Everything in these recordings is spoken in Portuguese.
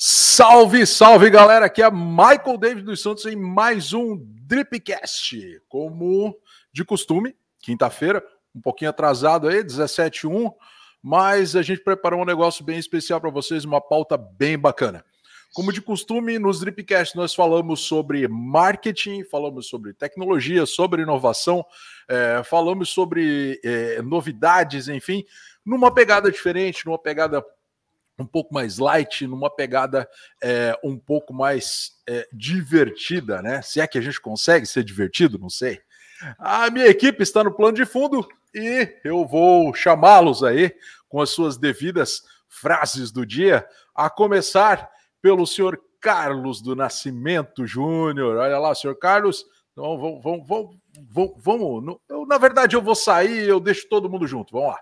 Salve, salve galera! Aqui é Michael David dos Santos em mais um Dripcast. Como de costume, quinta-feira, um pouquinho atrasado aí, 17h1, mas a gente preparou um negócio bem especial para vocês, uma pauta bem bacana. Como de costume, nos Dripcast nós falamos sobre marketing, falamos sobre tecnologia, sobre inovação, é, falamos sobre é, novidades, enfim, numa pegada diferente, numa pegada um pouco mais light, numa pegada é, um pouco mais é, divertida, né? Se é que a gente consegue ser divertido, não sei. A minha equipe está no plano de fundo e eu vou chamá-los aí com as suas devidas frases do dia, a começar pelo senhor Carlos do Nascimento Júnior. Olha lá, senhor Carlos. Então, vamos, vamos, vamos, vamos. Eu, na verdade, eu vou sair, eu deixo todo mundo junto. Vamos lá.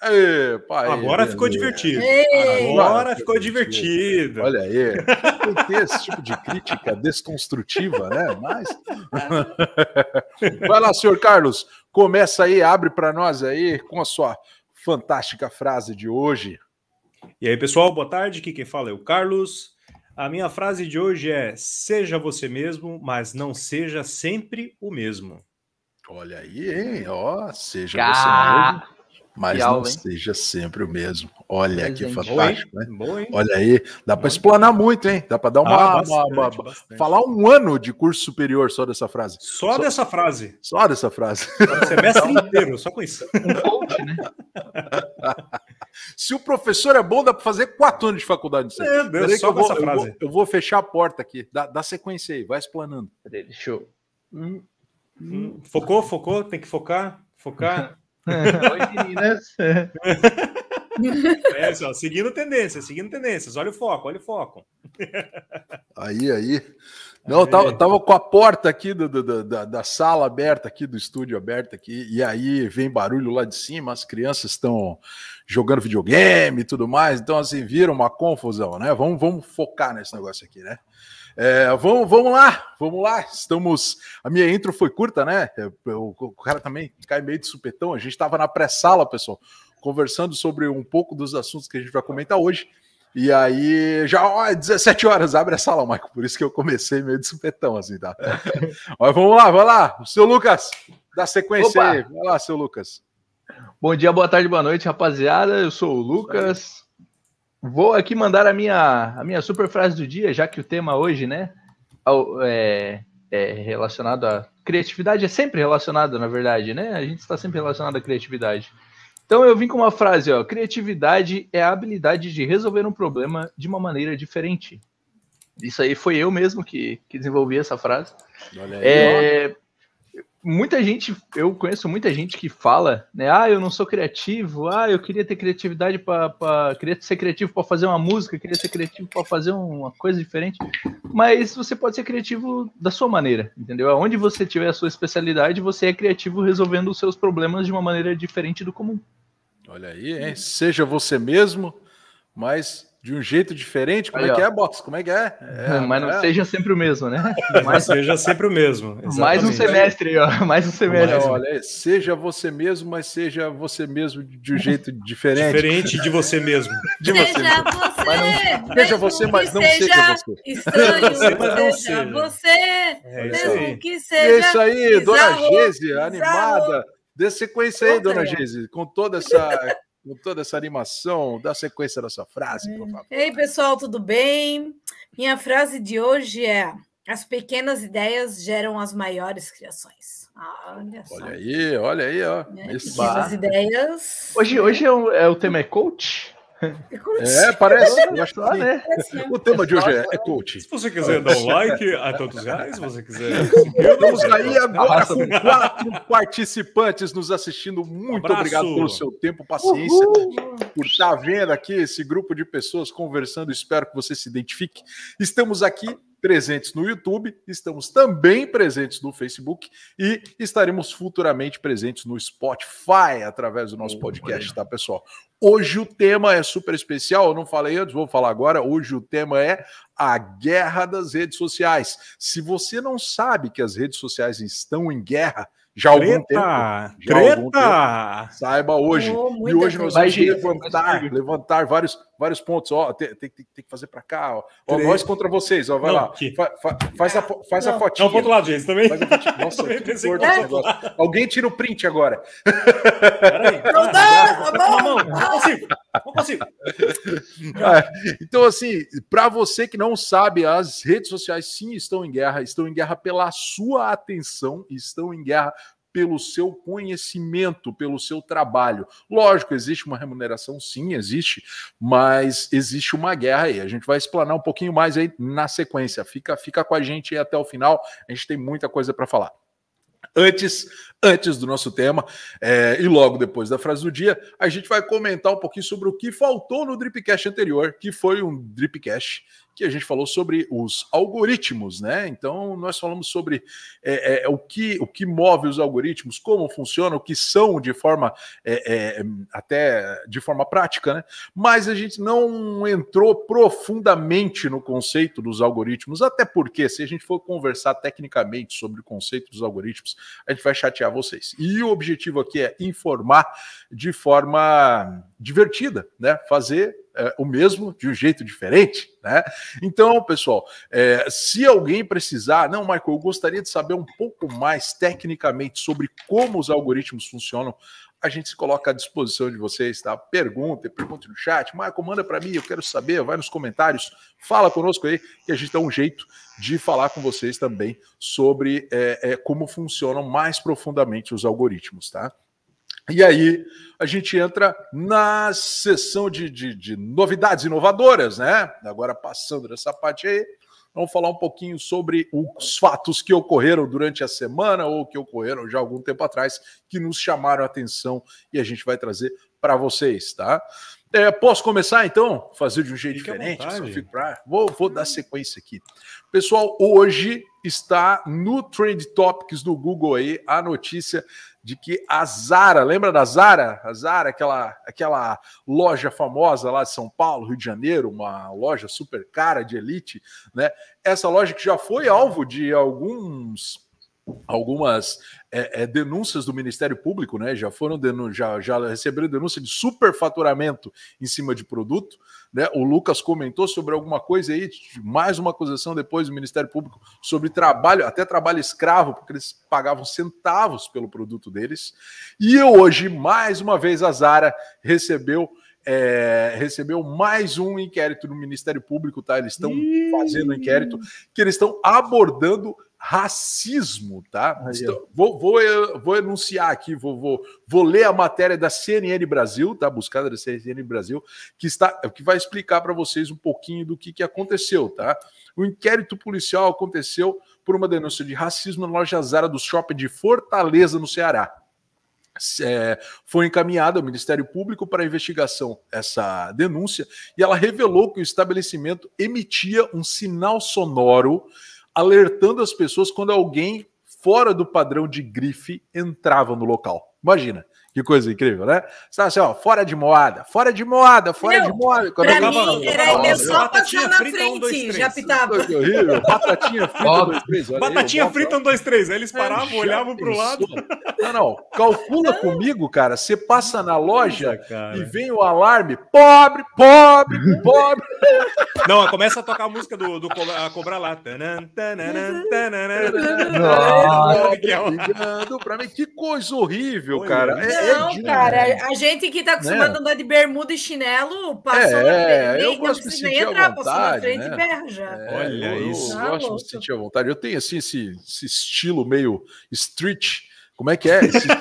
Agora ficou divertido. Ei, Agora ficou divertido. Olha aí. Tem ter esse tipo de crítica desconstrutiva, né? Mas. Vai lá, senhor Carlos. Começa aí, abre para nós aí com a sua fantástica frase de hoje. E aí, pessoal, boa tarde. Aqui quem fala é o Carlos. A minha frase de hoje é: seja você mesmo, mas não seja sempre o mesmo. Olha aí, hein? Ó, seja Car... você mesmo mas não seja sempre o mesmo. Olha que fantástico, né? Boa, Olha aí, dá para explanar muito, hein? Dá para dar uma, ah, bastante, uma, uma falar um ano de curso superior só dessa frase. Só, só dessa frase. Só dessa frase. Semestre inteiro, só com isso. Um coach, né? Se o professor é bom, dá para fazer quatro anos de faculdade. Meu Deus, só com essa frase. Eu vou, eu vou, fechar a porta aqui. Dá, dá sequência aí, vai explanando. Deixa eu. Hum, hum. Focou, focou, tem que focar, focar. Oi, meninas. É, só, seguindo tendências, seguindo tendências. Olha o foco, olha o foco. Aí, aí. Não, tava, tava com a porta aqui do, do, da, da sala aberta, aqui do estúdio aberto aqui, e aí vem barulho lá de cima, as crianças estão jogando videogame e tudo mais, então assim, viram uma confusão, né? Vamos, vamos focar nesse negócio aqui, né? É, vamos, vamos lá, vamos lá. Estamos. A minha intro foi curta, né? É, o, o cara também cai meio de supetão. A gente estava na pré-sala, pessoal, conversando sobre um pouco dos assuntos que a gente vai comentar hoje. E aí, já, ó, 17 horas, abre a sala, Michael. Por isso que eu comecei meio de supetão, assim, tá? Mas vamos lá, vamos lá. O seu Lucas, dá sequência Opa. aí. Vai lá, seu Lucas. Bom dia, boa tarde, boa noite, rapaziada. Eu sou o Lucas. Vou aqui mandar a minha, a minha super frase do dia, já que o tema hoje, né, é, é relacionado a criatividade, é sempre relacionado, na verdade, né? A gente está sempre relacionado à criatividade. Então eu vim com uma frase, ó, criatividade é a habilidade de resolver um problema de uma maneira diferente. Isso aí foi eu mesmo que, que desenvolvi essa frase. Olha aí, é, muita gente, eu conheço muita gente que fala, né? Ah, eu não sou criativo. Ah, eu queria ter criatividade para queria ser criativo para fazer uma música, queria ser criativo para fazer uma coisa diferente. Mas você pode ser criativo da sua maneira, entendeu? Onde você tiver a sua especialidade, você é criativo resolvendo os seus problemas de uma maneira diferente do comum. Olha aí, hein? Seja você mesmo, mas de um jeito diferente? Como Aí, é que ó. é, Box? Como é que é? é Mas não é. seja sempre o mesmo, né? Mas seja sempre o mesmo. Exatamente. Mais um semestre, ó. Mais um semestre. Mas, olha, seja você mesmo, mas seja você mesmo de um jeito diferente. Diferente de você mesmo. De seja você. Mesmo. Mas não, seja você, mas não seja, seja você. Estranho, você, mas não seja você. É mesmo que seja. É isso aí, dona Geise, animada. Dê sequência aí, dona Geise, com toda essa com toda essa animação, dá sequência da sua frase, por favor. Ei, pessoal, tudo bem? Minha frase de hoje é: as pequenas ideias geram as maiores criações. Ah, olha, olha aí, olha aí, ó. Né? Pequenas ideias. Hoje, hoje é, o, é o tema é coach? É, parece. Eu acho que né? O tema de hoje é, é coach. Se você quiser dar um like a tantos reais, se você quiser. Estamos aí agora com quatro participantes nos assistindo. Muito obrigado pelo seu tempo, paciência, Uhul. por estar vendo aqui esse grupo de pessoas conversando. Espero que você se identifique. Estamos aqui presentes no YouTube, estamos também presentes no Facebook e estaremos futuramente presentes no Spotify através do nosso podcast, tá, pessoal? Hoje o tema é super especial, eu não falei antes, vou falar agora. Hoje o tema é a guerra das redes sociais. Se você não sabe que as redes sociais estão em guerra, já há algum tempo. Já treta! Algum tempo, saiba hoje. Oh, e hoje nós vamos levantar, levantar vários vários pontos, ó, tem, tem, tem que fazer para cá, ó, ó nós contra vocês, ó, vai não, lá, fa, fa, faz a, faz não, a fotinha. Não, pro outro lado, gente, também. Faz a Nossa, que Alguém tira o print agora. Peraí. Não dá, não, não, não consigo, não consigo. É, então, assim, para você que não sabe, as redes sociais sim estão em guerra, estão em guerra pela sua atenção, estão em guerra pelo seu conhecimento, pelo seu trabalho. Lógico, existe uma remuneração, sim, existe, mas existe uma guerra aí. A gente vai explanar um pouquinho mais aí na sequência. Fica, fica com a gente aí até o final. A gente tem muita coisa para falar. Antes, antes do nosso tema, é, e logo depois da frase do dia, a gente vai comentar um pouquinho sobre o que faltou no Dripcast anterior, que foi um Dripcast que a gente falou sobre os algoritmos, né? Então, nós falamos sobre é, é, o, que, o que move os algoritmos, como funcionam, o que são de forma é, é, até de forma prática, né? Mas a gente não entrou profundamente no conceito dos algoritmos, até porque, se a gente for conversar tecnicamente sobre o conceito dos algoritmos, a gente vai chatear vocês. E o objetivo aqui é informar de forma divertida, né? Fazer é, o mesmo de um jeito diferente, né? Então, pessoal, é, se alguém precisar, não, Michael, eu gostaria de saber um pouco mais tecnicamente sobre como os algoritmos funcionam. A gente se coloca à disposição de vocês, tá? Pergunte, pergunte no chat. Michael, manda para mim, eu quero saber. Vai nos comentários, fala conosco aí, que a gente dá um jeito de falar com vocês também sobre é, é, como funcionam mais profundamente os algoritmos, tá? E aí a gente entra na sessão de, de, de, novidades inovadoras, né? Agora passando dessa parte aí, vamos falar um pouquinho sobre os fatos que ocorreram durante a semana ou que ocorreram já algum tempo atrás, que nos chamaram a atenção e a gente vai trazer para vocês, tá? É, posso começar então? Fazer de um jeito Fique diferente? Pra... Vou, vou dar sequência aqui. Pessoal, hoje está no Trend Topics do Google aí a notícia de que a Zara, lembra da Zara? A Zara, aquela, aquela loja famosa lá de São Paulo, Rio de Janeiro, uma loja super cara de elite, né? Essa loja que já foi alvo de alguns algumas é, é, denúncias do Ministério Público, né? Já foram já, já receberam denúncia de superfaturamento em cima de produto. Né? O Lucas comentou sobre alguma coisa aí, mais uma acusação depois do Ministério Público sobre trabalho, até trabalho escravo, porque eles pagavam centavos pelo produto deles. E hoje, mais uma vez, a Zara recebeu. É, recebeu mais um inquérito no Ministério Público, tá? Eles estão fazendo inquérito que eles estão abordando racismo, tá? Então, vou, vou, vou enunciar aqui, vou, vou, vou ler a matéria da CNN Brasil, tá? Buscada da CNN Brasil, que está que vai explicar para vocês um pouquinho do que, que aconteceu, tá? O inquérito policial aconteceu por uma denúncia de racismo na loja Zara do shopping de Fortaleza, no Ceará. É, foi encaminhada ao Ministério Público para investigação essa denúncia e ela revelou que o estabelecimento emitia um sinal sonoro alertando as pessoas quando alguém fora do padrão de grife entrava no local. Imagina. Que coisa incrível, né? Você assim, ó, fora de moda, fora de moda, fora Meu, de moda. Quando pra mim, era eu só passar na frente, um, já pitava. Que horrível. Batatinha frita, um, dois, três. Olha Batatinha aí, frita, um, dois, três. Aí eles é, paravam, é, olhavam para o lado. Não, não. Calcula comigo, cara. Você passa na loja Nossa, e vem o alarme, pobre, pobre, pobre. Não, começa a tocar a música do, do a. Ligando pra mim. Que coisa horrível, cara. É, não, é cara, a gente que tá acostumado né? a andar de bermuda e chinelo, passou é, na frente, eu gosto de sentir entrar, vontade, passou na frente né? e berra já. É, Olha eu, isso. Eu, eu gosto de sentir a vontade. Eu tenho, assim, esse, esse estilo meio street, como é que é? Esse...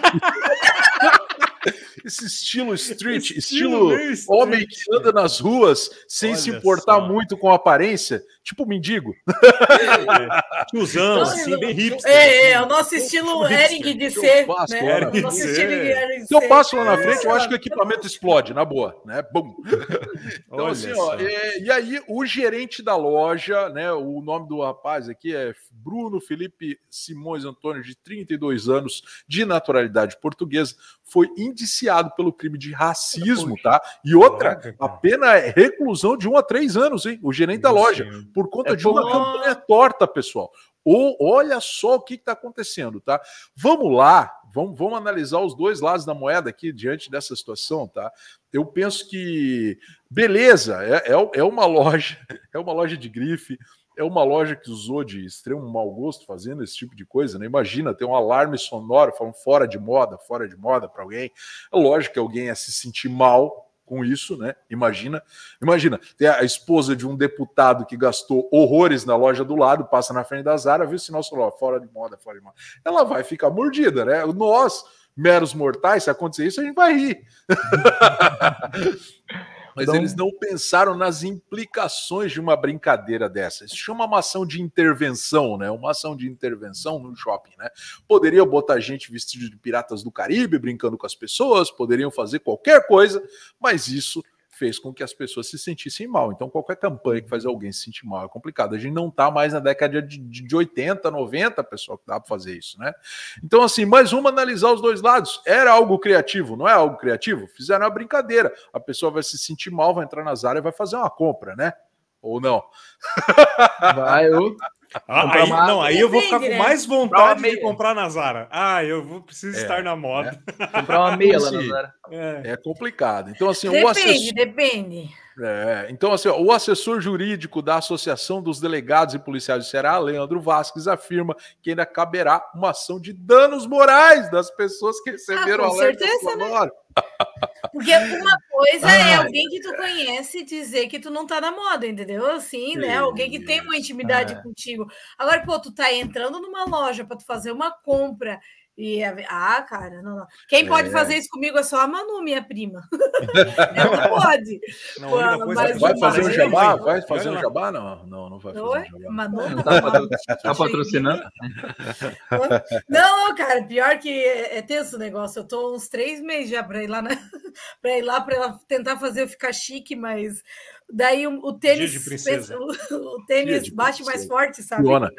esse estilo street, estilo, estilo homem que anda nas ruas sem Olha se importar só. muito com a aparência, tipo mendigo. Tiozão, assim, bem hipster. É, é, assim. o nosso estilo Ering de ser. Passo, né? O nosso estilo Se eu passo lá na frente, eu acho que o equipamento explode, na boa, né? Bum. Então, Olha assim, ó, é, e aí o gerente da loja, né? O nome do rapaz aqui é Bruno Felipe Simões Antônio, de 32 anos, de naturalidade portuguesa, foi indiciado pelo crime de racismo, tá? E outra, a pena é reclusão de um a três anos, hein? O gerente da loja, por conta é de uma campanha torta, pessoal. Ou olha só o que está acontecendo, tá? Vamos lá, vamos, vamos analisar os dois lados da moeda aqui diante dessa situação, tá? Eu penso que beleza, é, é, é uma loja, é uma loja de grife, é uma loja que usou de extremo mau gosto fazendo esse tipo de coisa, né? Imagina ter um alarme sonoro falando fora de moda, fora de moda para alguém. É lógico que alguém ia se sentir mal com isso, né? Imagina, imagina, tem a esposa de um deputado que gastou horrores na loja do lado, passa na frente da Zara, viu o sinal solar, fora de moda, fora de moda. Ela vai ficar mordida, né? Nós, meros mortais, se acontecer isso, a gente vai rir. Mas então... eles não pensaram nas implicações de uma brincadeira dessa. Isso chama uma ação de intervenção, né? Uma ação de intervenção no shopping, né? Poderia botar gente vestido de piratas do Caribe brincando com as pessoas, poderiam fazer qualquer coisa, mas isso fez com que as pessoas se sentissem mal. Então, qualquer campanha que faz alguém se sentir mal é complicado. A gente não está mais na década de, de 80, 90, pessoal, que dá para fazer isso, né? Então, assim, mais uma analisar os dois lados. Era algo criativo, não é algo criativo? Fizeram uma brincadeira. A pessoa vai se sentir mal, vai entrar nas áreas e vai fazer uma compra, né? Ou não? Vai, eu. Ah, aí, não, aí eu vou ficar com né? mais vontade de comprar na Zara. Ah, eu vou, preciso é, estar na moda. É. Comprar uma meia lá na Zara. É. é complicado. Então, assim, depende, o assessor... depende. É, então, assim, o assessor jurídico da Associação dos Delegados e Policiais do Ceará, Leandro Vasques, afirma que ainda caberá uma ação de danos morais das pessoas que receberam ah, alerta certeza, sonoro. Né? Porque uma coisa é alguém que tu conhece dizer que tu não tá na moda, entendeu? Assim, Sim, né? Alguém que tem uma intimidade é. contigo. Agora, pô, tu tá entrando numa loja para tu fazer uma compra e, ah, cara, não, não. Quem é. pode fazer isso comigo é só a Manu, minha prima. Ela pode. Não, Pô, vai fazer um jabá? Vai fazer um jabá? Não, não, não vai fazer Oi? um jabá. Manu não tá, tá patrocinando? Não, cara, pior que é, é tenso o negócio. Eu tô uns três meses já para ir lá, na... para ir lá para tentar fazer eu ficar chique, mas daí o, o tênis, o, o, tênis bate mais forte, sabe? Luana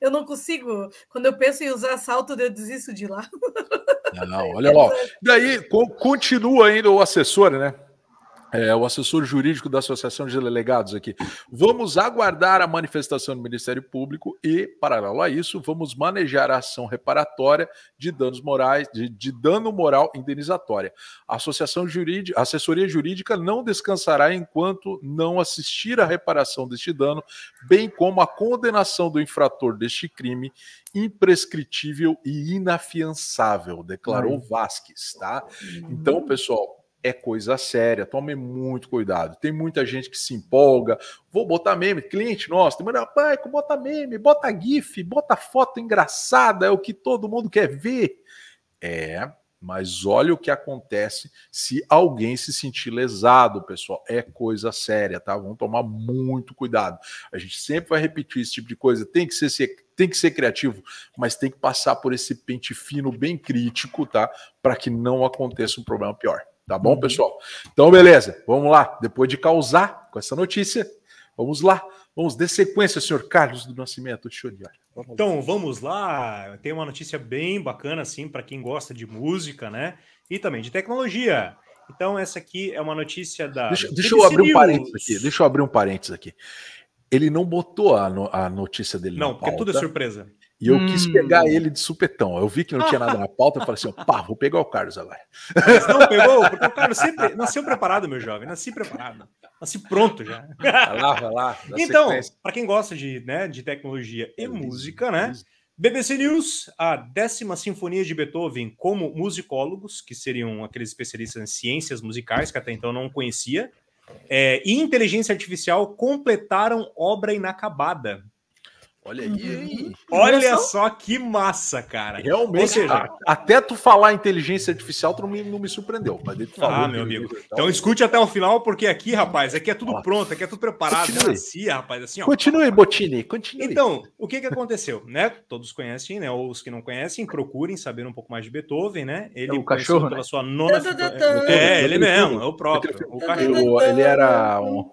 eu não consigo. Quando eu penso em usar salto, eu desisto de lá. Não, olha lá. Daí continua ainda o assessor, né? É, o assessor jurídico da Associação de Delegados aqui. Vamos aguardar a manifestação do Ministério Público e, paralelo a isso, vamos manejar a ação reparatória de danos morais, de, de dano moral indenizatória. A Associação Jurídica, a assessoria jurídica não descansará enquanto não assistir à reparação deste dano, bem como a condenação do infrator deste crime imprescritível e inafiançável, declarou Vasques, tá? Então, pessoal, é coisa séria, tome muito cuidado. Tem muita gente que se empolga, vou botar meme, cliente nosso, tem pai, bota meme, bota GIF, bota foto engraçada, é o que todo mundo quer ver. É, mas olha o que acontece se alguém se sentir lesado, pessoal. É coisa séria, tá? Vamos tomar muito cuidado. A gente sempre vai repetir esse tipo de coisa. Tem que ser, tem que ser criativo, mas tem que passar por esse pente fino bem crítico, tá? Para que não aconteça um problema pior. Tá bom, pessoal? Então, beleza. Vamos lá. Depois de causar com essa notícia, vamos lá. Vamos de sequência, senhor Carlos do Nascimento. Deixa eu olhar. Vamos então, lá. vamos lá. Tem uma notícia bem bacana, assim, para quem gosta de música, né? E também de tecnologia. Então, essa aqui é uma notícia da. Deixa, deixa eu abrir um parênteses aqui. Deixa eu abrir um parênteses aqui. Ele não botou a, no, a notícia dele. Não, porque tudo é surpresa. E eu hum. quis pegar ele de supetão. Eu vi que não tinha nada na pauta, eu falei assim: pá, vou pegar o Carlos agora. Mas não pegou, porque o Carlos sempre nasceu preparado, meu jovem, nasci preparado. Nasci pronto já. Vai lá, vai lá. Então, para quem gosta de, né, de tecnologia e música, né? BBC News, a décima sinfonia de Beethoven como musicólogos, que seriam aqueles especialistas em ciências musicais, que até então não conhecia, é, e inteligência artificial completaram obra inacabada. Olha aí, uhum. Olha só que massa, cara. Realmente, Ou seja, até tu falar inteligência artificial, tu não me, não me surpreendeu. Mas tu falou ah, meu amigo. Então escute até o final, porque aqui, rapaz, aqui é tudo ó, pronto, aqui é tudo preparado. Continue, rapaz, assim, ó. Continue, Botini, continue. Então, o que que aconteceu, né? Todos conhecem, né? Ou os que não conhecem, procurem saber um pouco mais de Beethoven, né? Ele é o cachorro, pela né? sua nona... É, ele mesmo, é o próprio. O cachorro. Ele era um...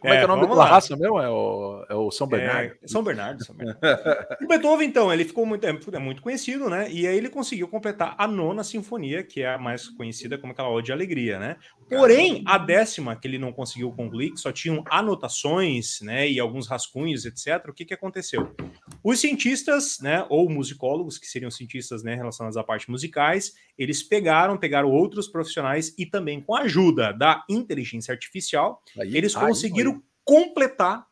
Como é, é que é o nome daquela raça mesmo? É o, é o São Bernardo. É, São Bernardo. São Bernardo. o Beethoven, então, ele ficou muito, é, é, muito conhecido, né? E aí ele conseguiu completar a nona sinfonia, que é a mais conhecida como aquela Ode de Alegria, né? Porém, a décima, que ele não conseguiu concluir, que só tinham anotações, né? E alguns rascunhos, etc. O que, que aconteceu? Os cientistas, né? Ou musicólogos, que seriam cientistas né, relacionados à parte musicais, eles pegaram, pegaram outros profissionais e também com a ajuda da inteligência artificial, aí, eles conseguiram aí. completar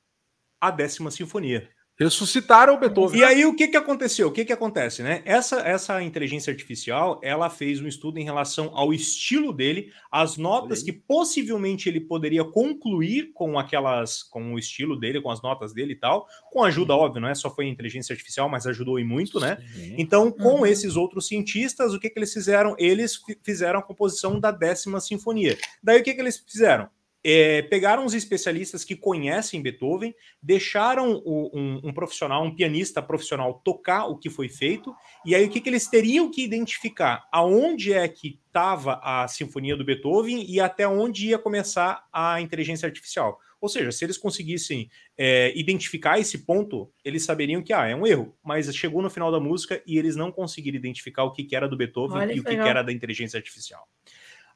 a décima sinfonia. Ressuscitaram o Beethoven. E aí o que, que aconteceu? O que, que acontece, né? Essa, essa inteligência artificial, ela fez um estudo em relação ao estilo dele, as notas que possivelmente ele poderia concluir com aquelas, com o estilo dele, com as notas dele e tal, com ajuda, Sim. óbvio, não é só foi inteligência artificial, mas ajudou e muito, né? Sim. Então, com uhum. esses outros cientistas, o que, que eles fizeram? Eles fizeram a composição da décima sinfonia. Daí o que, que eles fizeram? É, pegaram os especialistas que conhecem Beethoven, deixaram o, um, um, profissional, um pianista profissional, tocar o que foi feito, e aí o que, que eles teriam que identificar? Aonde é que estava a sinfonia do Beethoven e até onde ia começar a inteligência artificial. Ou seja, se eles conseguissem é, identificar esse ponto, eles saberiam que ah, é um erro, mas chegou no final da música e eles não conseguiram identificar o que, que era do Beethoven Olha e o que, que era da inteligência artificial.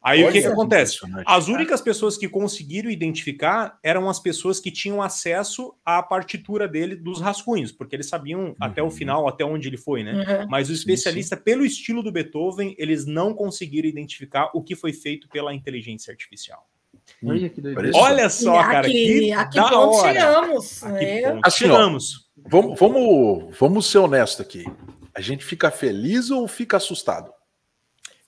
Aí Olha, o que, que acontece? As únicas pessoas que conseguiram identificar eram as pessoas que tinham acesso à partitura dele dos rascunhos, porque eles sabiam uhum. até o final, até onde ele foi, né? Uhum. Mas o especialista, sim, sim. pelo estilo do Beethoven, eles não conseguiram identificar o que foi feito pela inteligência artificial. Olha, que Olha só, cara, aqui, que aqui da ponto hora. chegamos. Aqui né? ponto assim, chegamos. Ó, vamos, vamos, vamos ser honestos aqui. A gente fica feliz ou fica assustado?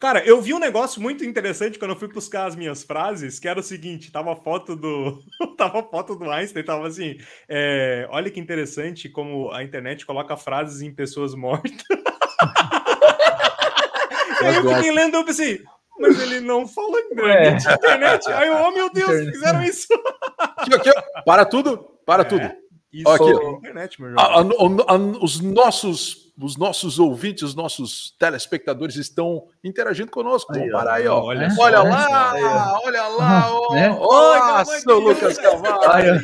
Cara, eu vi um negócio muito interessante quando eu fui buscar as minhas frases, que era o seguinte: tava a foto do. tava a foto do Einstein, tava assim. É, olha que interessante como a internet coloca frases em pessoas mortas. Aí eu fiquei lendo, eu pensei, mas ele não fala é. internet. Aí eu, oh meu Deus, fizeram isso. Aqui, aqui, para tudo, para é, tudo. Isso aqui, é internet, meu a, a, a, os nossos os nossos ouvintes, os nossos telespectadores estão interagindo conosco. Vamos parar aí, ó. Olha, olha lá, aí, olha lá, ó. Né? Ó, seu Lucas Cavalho.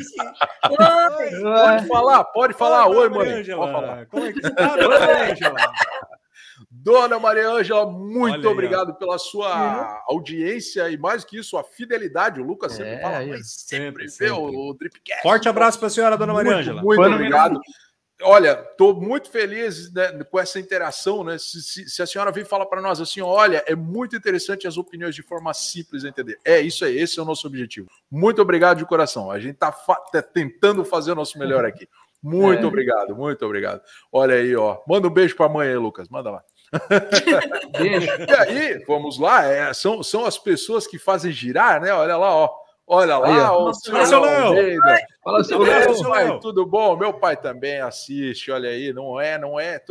Pode falar, pode falar. Oi. Pode falar. Como é que você tá, Angela? Dona Maria Ângela, muito Olha obrigado pela sua uhum. audiência e mais que isso, a fidelidade. O Lucas sempre é, fala, mas sempre, sempre vê o, o Dripcast. Forte abraço para a senhora, Dona Maria Ângela. Muito, muito obrigado. Olha, estou muito feliz né, com essa interação, né? Se, se, se a senhora vir falar para nós assim, olha, é muito interessante as opiniões de forma simples entender. É isso aí, esse é o nosso objetivo. Muito obrigado de coração. A gente está fa tá tentando fazer o nosso melhor aqui. Muito é. obrigado, muito obrigado. Olha aí, ó. Manda um beijo para a mãe aí, Lucas. Manda lá. E aí, vamos lá. É, são, são as pessoas que fazem girar, né? Olha lá, ó. Olha lá, o seu Léo. Fala, seu Léo. Tudo bom? Meu pai também assiste, olha aí, não é, não é.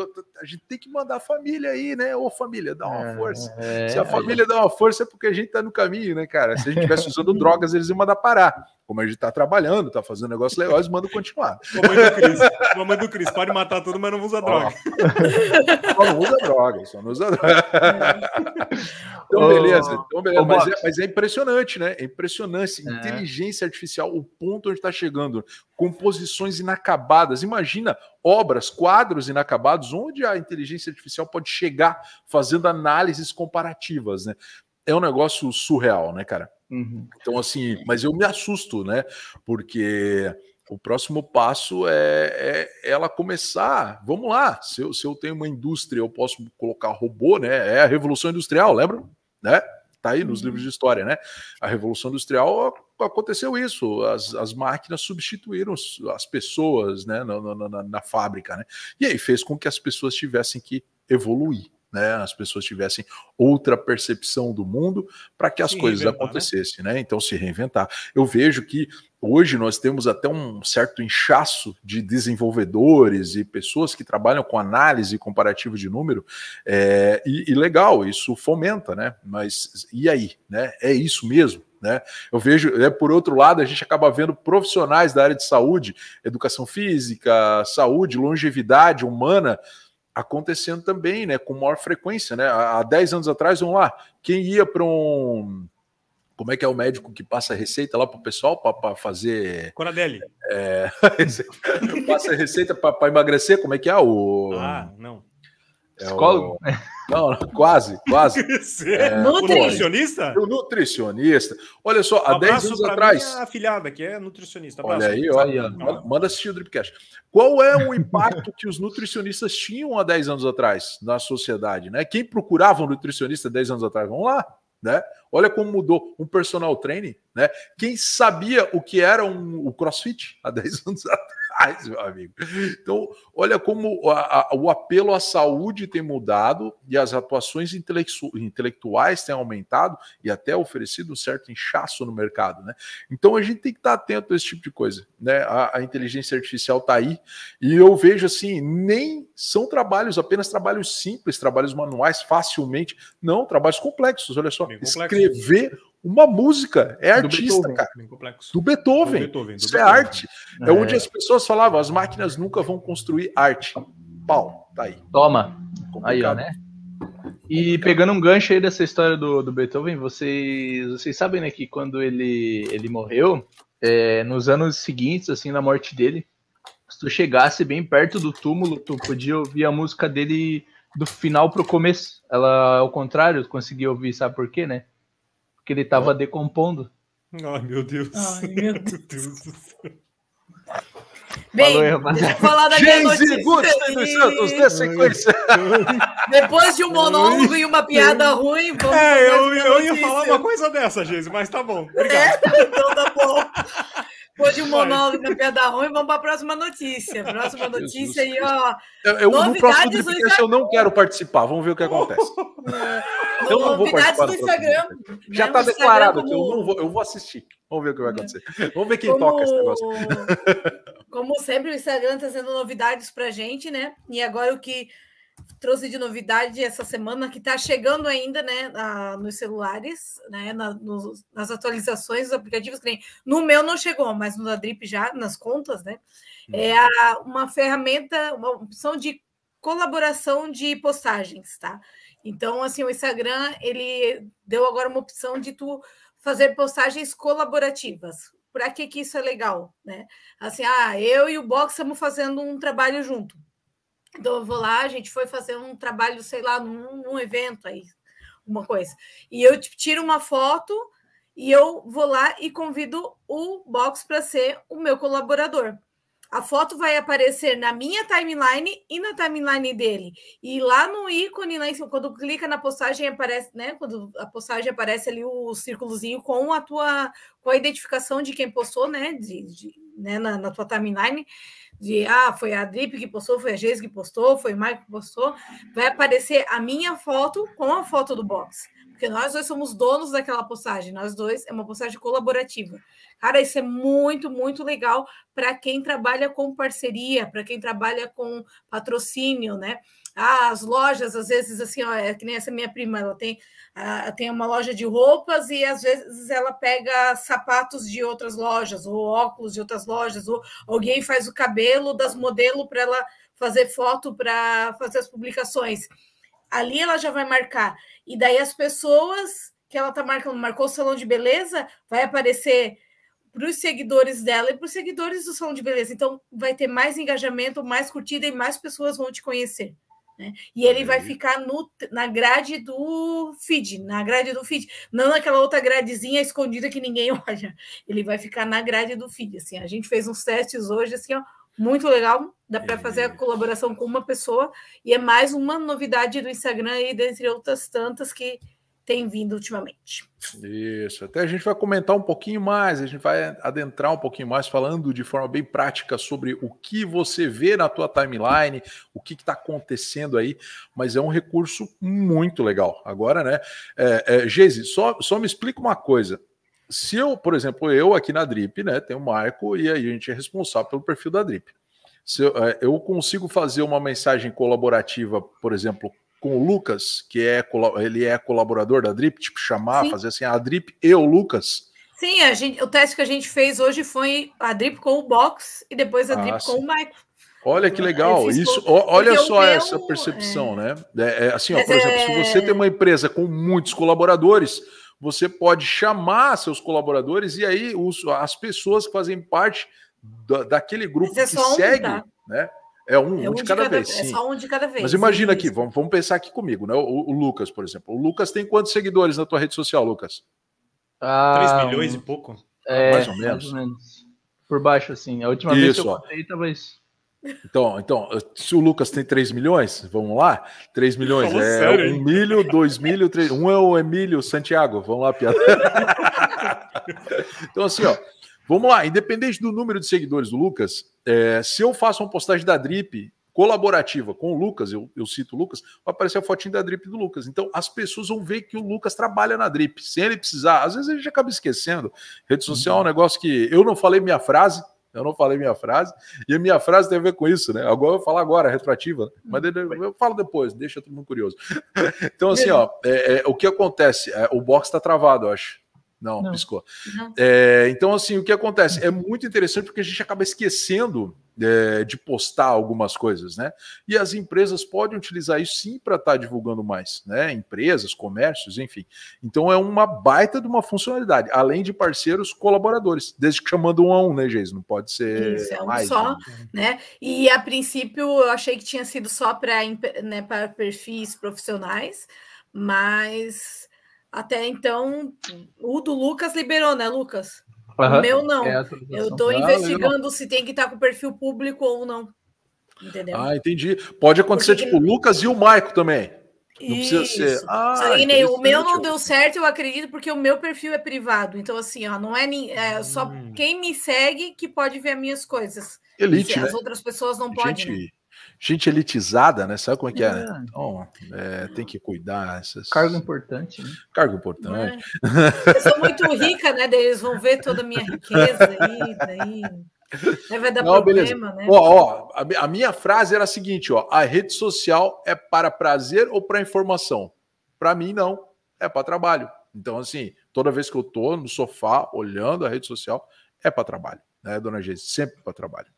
A gente tem que mandar a família aí, né? Ô, família, dá uma é, força. É, Se a família dá uma força é porque a gente tá no caminho, né, cara? Se a gente tivesse usando drogas, eles iam mandar parar. Como a gente tá trabalhando, tá fazendo negócio legal, eles mandam continuar. Mamãe do Cris, mamãe do Cris, pode matar tudo, mas não usa droga. só não usa droga, só não usa droga. então, beleza. Então, beleza. Mas, é, mas, é, impressionante, né? É impressionante. É. Inteligência artificial, o ponto onde está chegando. Composições inacabadas. Imagina obras, quadros inacabados, onde a inteligência artificial pode chegar fazendo análises comparativas, né? É um negócio surreal, né, cara? Uhum. Então, assim, mas eu me assusto, né? Porque o próximo passo é, é, ela começar. Vamos lá, se eu, se eu tenho uma indústria, eu posso colocar robô, né? É a revolução industrial, lembra? Né? Tá aí nos livros de história, né? A revolução industrial aconteceu isso, as, as máquinas substituíram as pessoas, né? Na, na, na, na fábrica, né? E aí fez com que as pessoas tivessem que evoluir né, as pessoas tivessem outra percepção do mundo para que as se coisas né? acontecessem, né? né? Então se reinventar. Eu vejo que hoje nós temos até um certo inchaço de desenvolvedores e pessoas que trabalham com análise comparativa de número, é, e, e legal, isso fomenta, né? Mas e aí, né? É isso mesmo? Né? Eu vejo, é, por outro lado, a gente acaba vendo profissionais da área de saúde, educação física, saúde, longevidade humana, acontecendo também, né, com maior frequência, né? Há 10 anos atrás, vamos lá, quem ia para um como é que é o médico que passa receita lá para o pessoal para fazer. Coradelli. É, passa receita para emagrecer, como é que é o. Ah, não. É Psicólogo? O... Não, quase, quase. é, nutricionista? O nutricionista. Olha só, há 10 anos atrás. Minha afilhada, que é nutricionista. Olha aí, olha. Manda assistir o Dripcast. Qual é o impacto que os nutricionistas tinham há 10 anos atrás na sociedade? Né? Quem procurava um nutricionista 10 anos atrás? Vamos lá. Né? Olha como mudou um personal training, né? Quem sabia o que era um, o CrossFit há 10 anos atrás? Demais, meu amigo. Então, olha como a, a, o apelo à saúde tem mudado e as atuações intelectu intelectuais têm aumentado e até oferecido um certo inchaço no mercado, né? Então a gente tem que estar atento a esse tipo de coisa, né? A, a inteligência artificial está aí e eu vejo assim, nem são trabalhos, apenas trabalhos simples, trabalhos manuais, facilmente, não, trabalhos complexos, olha só, escrever uma música, é artista, Beethoven, cara. Do Beethoven. Do Beethoven do Isso é Beethoven. é arte. É. é onde as pessoas falavam, as máquinas nunca vão construir arte. Pau, tá aí. Toma. Complicado. Aí, ó, né? E pegando um gancho aí dessa história do, do Beethoven, vocês, vocês sabem, né, que quando ele, ele morreu, é, nos anos seguintes, assim, na morte dele, se tu chegasse bem perto do túmulo, tu podia ouvir a música dele do final pro começo. Ela, ao contrário, conseguia ouvir, sabe por quê, né? Que ele estava decompondo. Ai, meu Deus. Ai, meu Deus do céu. Bem, Falou, deixa eu falar da minha notícia. Santos, dê sequência. Depois de um monólogo e uma piada ruim, vamos É, eu, eu ia falar uma coisa dessa, Geise, mas tá bom. Obrigado. É, então tá bom. Depois de um monólogo na piada ruim, vamos para a próxima notícia. Próxima notícia aí, ó. Eu, eu, no próximo podcast eu não quero participar. Vamos ver o que acontece. É. Eu não vou participar do Instagram. Já está declarado que como... eu não vou, eu vou assistir. Vamos ver o que vai acontecer. Vamos ver quem como... toca esse negócio. Como sempre, o Instagram está trazendo novidades para gente, né? E agora o que trouxe de novidade essa semana, que está chegando ainda né, na, nos celulares, né, na, nos, nas atualizações dos aplicativos. Que no meu não chegou, mas no da Drip já, nas contas, né? É a, uma ferramenta, uma opção de colaboração de postagens, tá? Então, assim, o Instagram, ele deu agora uma opção de tu fazer postagens colaborativas. Para que que isso é legal, né? Assim, ah, eu e o Box estamos fazendo um trabalho junto então eu vou lá, a gente foi fazer um trabalho, sei lá, num, num evento aí, uma coisa. E eu tiro uma foto e eu vou lá e convido o Box para ser o meu colaborador. A foto vai aparecer na minha timeline e na timeline dele. E lá no ícone, lá em cima, quando clica na postagem, aparece, né? Quando a postagem aparece ali o círculozinho com a tua com a identificação de quem postou, né? De, de né? Na, na tua timeline de ah, foi a Drip que postou, foi a Geise que postou, foi o Mike que postou, vai aparecer a minha foto com a foto do box. Porque nós dois somos donos daquela postagem, nós dois é uma postagem colaborativa. Cara, isso é muito, muito legal para quem trabalha com parceria, para quem trabalha com patrocínio, né? As lojas, às vezes, assim, ó, é que nem essa minha prima, ela tem, tem uma loja de roupas e às vezes ela pega sapatos de outras lojas, ou óculos de outras lojas, ou alguém faz o cabelo das modelos para ela fazer foto para fazer as publicações. Ali ela já vai marcar. E daí as pessoas que ela está marcando, marcou o salão de beleza, vai aparecer para os seguidores dela e para os seguidores do salão de beleza. Então, vai ter mais engajamento, mais curtida e mais pessoas vão te conhecer. Né? E ele vai ficar no, na grade do feed, na grade do feed, não naquela outra gradezinha escondida que ninguém olha. Ele vai ficar na grade do feed. Assim, a gente fez uns testes hoje, assim, ó, muito legal. Dá para fazer a colaboração com uma pessoa e é mais uma novidade do Instagram aí, dentre outras tantas que tem vindo ultimamente. Isso, até a gente vai comentar um pouquinho mais, a gente vai adentrar um pouquinho mais falando de forma bem prática sobre o que você vê na tua timeline, o que está acontecendo aí, mas é um recurso muito legal. Agora, né, é, é, Geise, só, só me explica uma coisa. Se eu, por exemplo, eu aqui na Drip, né, tem o Marco e aí a gente é responsável pelo perfil da Drip. Se eu, é, eu consigo fazer uma mensagem colaborativa, por exemplo, com o Lucas, que é ele é colaborador da Drip, tipo, chamar, Sim. fazer assim, a Drip e o Lucas. Sim, a gente, o teste que a gente fez hoje foi a Drip com o Box e depois a ah, Drip sim. com o Michael. Olha que legal, isso, olha só meu, essa percepção, é... né? É, é, assim, ó, por exemplo, se você tem uma empresa com muitos colaboradores, você pode chamar seus colaboradores e aí os, as pessoas que fazem parte da, daquele grupo é que segue, um, tá? né? É um, é um, de, cada, cada vez. É sim. só um de cada vez. Mas imagina aqui, vamos, vamos pensar aqui comigo, né? O, o, Lucas, por exemplo. O Lucas tem quantos seguidores na tua rede social, Lucas? Ah, 3 milhões e pouco? É, mais ou menos. Mais ou menos. Por baixo, assim. A última isso, vez que eu contei, talvez. Então, então, se o Lucas tem 3 milhões, vamos lá? 3 milhões Falou é sério, um milho, dois milho, três. Um é o Emílio Santiago. Vamos lá, piada. então, assim, ó, vamos lá. Independente do número de seguidores do Lucas, é, se eu faço uma postagem da Drip colaborativa com o Lucas, eu, eu cito o Lucas, vai aparecer a fotinha da Drip do Lucas. Então as pessoas vão ver que o Lucas trabalha na Drip, sem ele precisar. Às vezes a gente acaba esquecendo. Rede social é um negócio que eu não falei minha frase, eu não falei minha frase, e a minha frase tem a ver com isso, né? Agora eu vou falar agora, retroativa, mas eu falo depois, deixa todo mundo curioso. Então, assim, ó, é, é, o que acontece? É, o box está travado, eu acho. Não, não. piscou. Não. É, então, assim, o que acontece? É muito interessante porque a gente acaba esquecendo é, de postar algumas coisas, né? E as empresas podem utilizar isso sim para estar tá divulgando mais, né? Empresas, comércios, enfim. Então é uma baita de uma funcionalidade, além de parceiros colaboradores, desde que chamando um a um, né, Geis? Não pode ser isso, é um mais, só, né? né? E a princípio eu achei que tinha sido só para né, para perfis profissionais, mas até então, o do Lucas liberou, né, Lucas? Uhum. O meu não. É eu estou investigando se tem que estar tá com perfil público ou não. Entendeu? Ah, entendi. Pode acontecer, Porque... tipo, o Lucas e o Maico também. Não precisa ser. Ah, nem, o meu não deu certo, eu acredito, porque o meu perfil é privado. Então, assim, ó, não é, é só hum. quem me segue que pode ver as minhas coisas. Elite, né? As outras pessoas não podem. Né? Gente elitizada, né? Sabe como é que é? Né? Então, é, tem que cuidar. Essas... Cargo importante. Né? Cargo importante. É. Eu sou muito rica, né? Eles vão ver toda a minha riqueza aí, daí. vai dar Não, problema, beleza. né? Ó, ó, a, minha frase era a seguinte: ó, a rede social é para prazer ou para informação? Para mim, não. É para trabalho. Então, assim, toda vez que eu tô no sofá olhando a rede social, é para trabalho, né, dona Geise? Sempre para trabalho.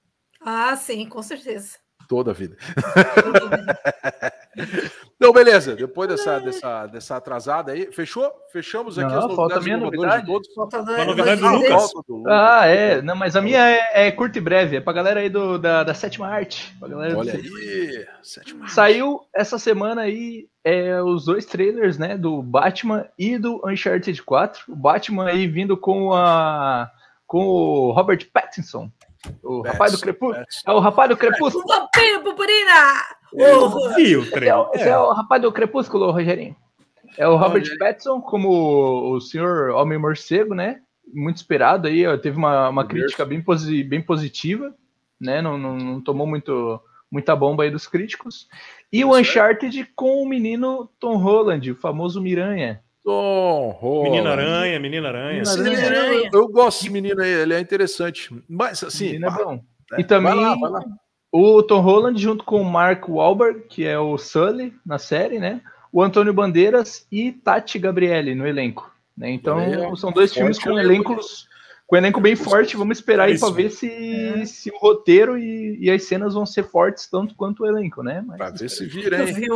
Ah, sim, com certeza toda a vida. então, beleza. Depois dessa, dessa, dessa atrasada aí, fechou? Fechamos aqui não, as falta minha novidade. de todos. Falta a novidade do Lucas. Ah, é. Não, mas a minha é, é curta e breve. É pra galera aí do, da, da sétima arte. Olha aí. Sétima Saiu essa semana aí é, os dois trailers, né? Do Batman e do Uncharted 4. O Batman aí vindo com a com o Robert Pattinson o rapaz do crepúsculo. É o rapaz do crepúsculo. O vampiro, purpurina! Eu vi o trailer. Esse é. é o rapaz do crepúsculo, Rogerinho. É o Robert Olha. Pattinson como o senhor Homem-Morcego, né? Muito esperado aí, ó, teve uma, uma crítica bem, posi bem positiva, né? Não, não, não, tomou muito, muita bomba aí dos críticos. E o Uncharted com o menino Tom Holland, o famoso Miranha. Tom Holland. Menina Aranha, Menina Aranha. Menina Aranha. Eu, eu gosto desse menino aí, ele é interessante. Mas assim. é bom. Né? E também vai lá, vai lá. o Tom Holland junto com o Mark Wahlberg, que é o Sully na série, né? O Antônio Bandeiras e Tati Gabriele no elenco. Né? Então, é, são dois filmes com elencos. Com elenco bem forte, vamos esperar aí para ver se, é. se o roteiro e, e, as cenas vão ser fortes tanto quanto o elenco, né? Para ver se vira, hein?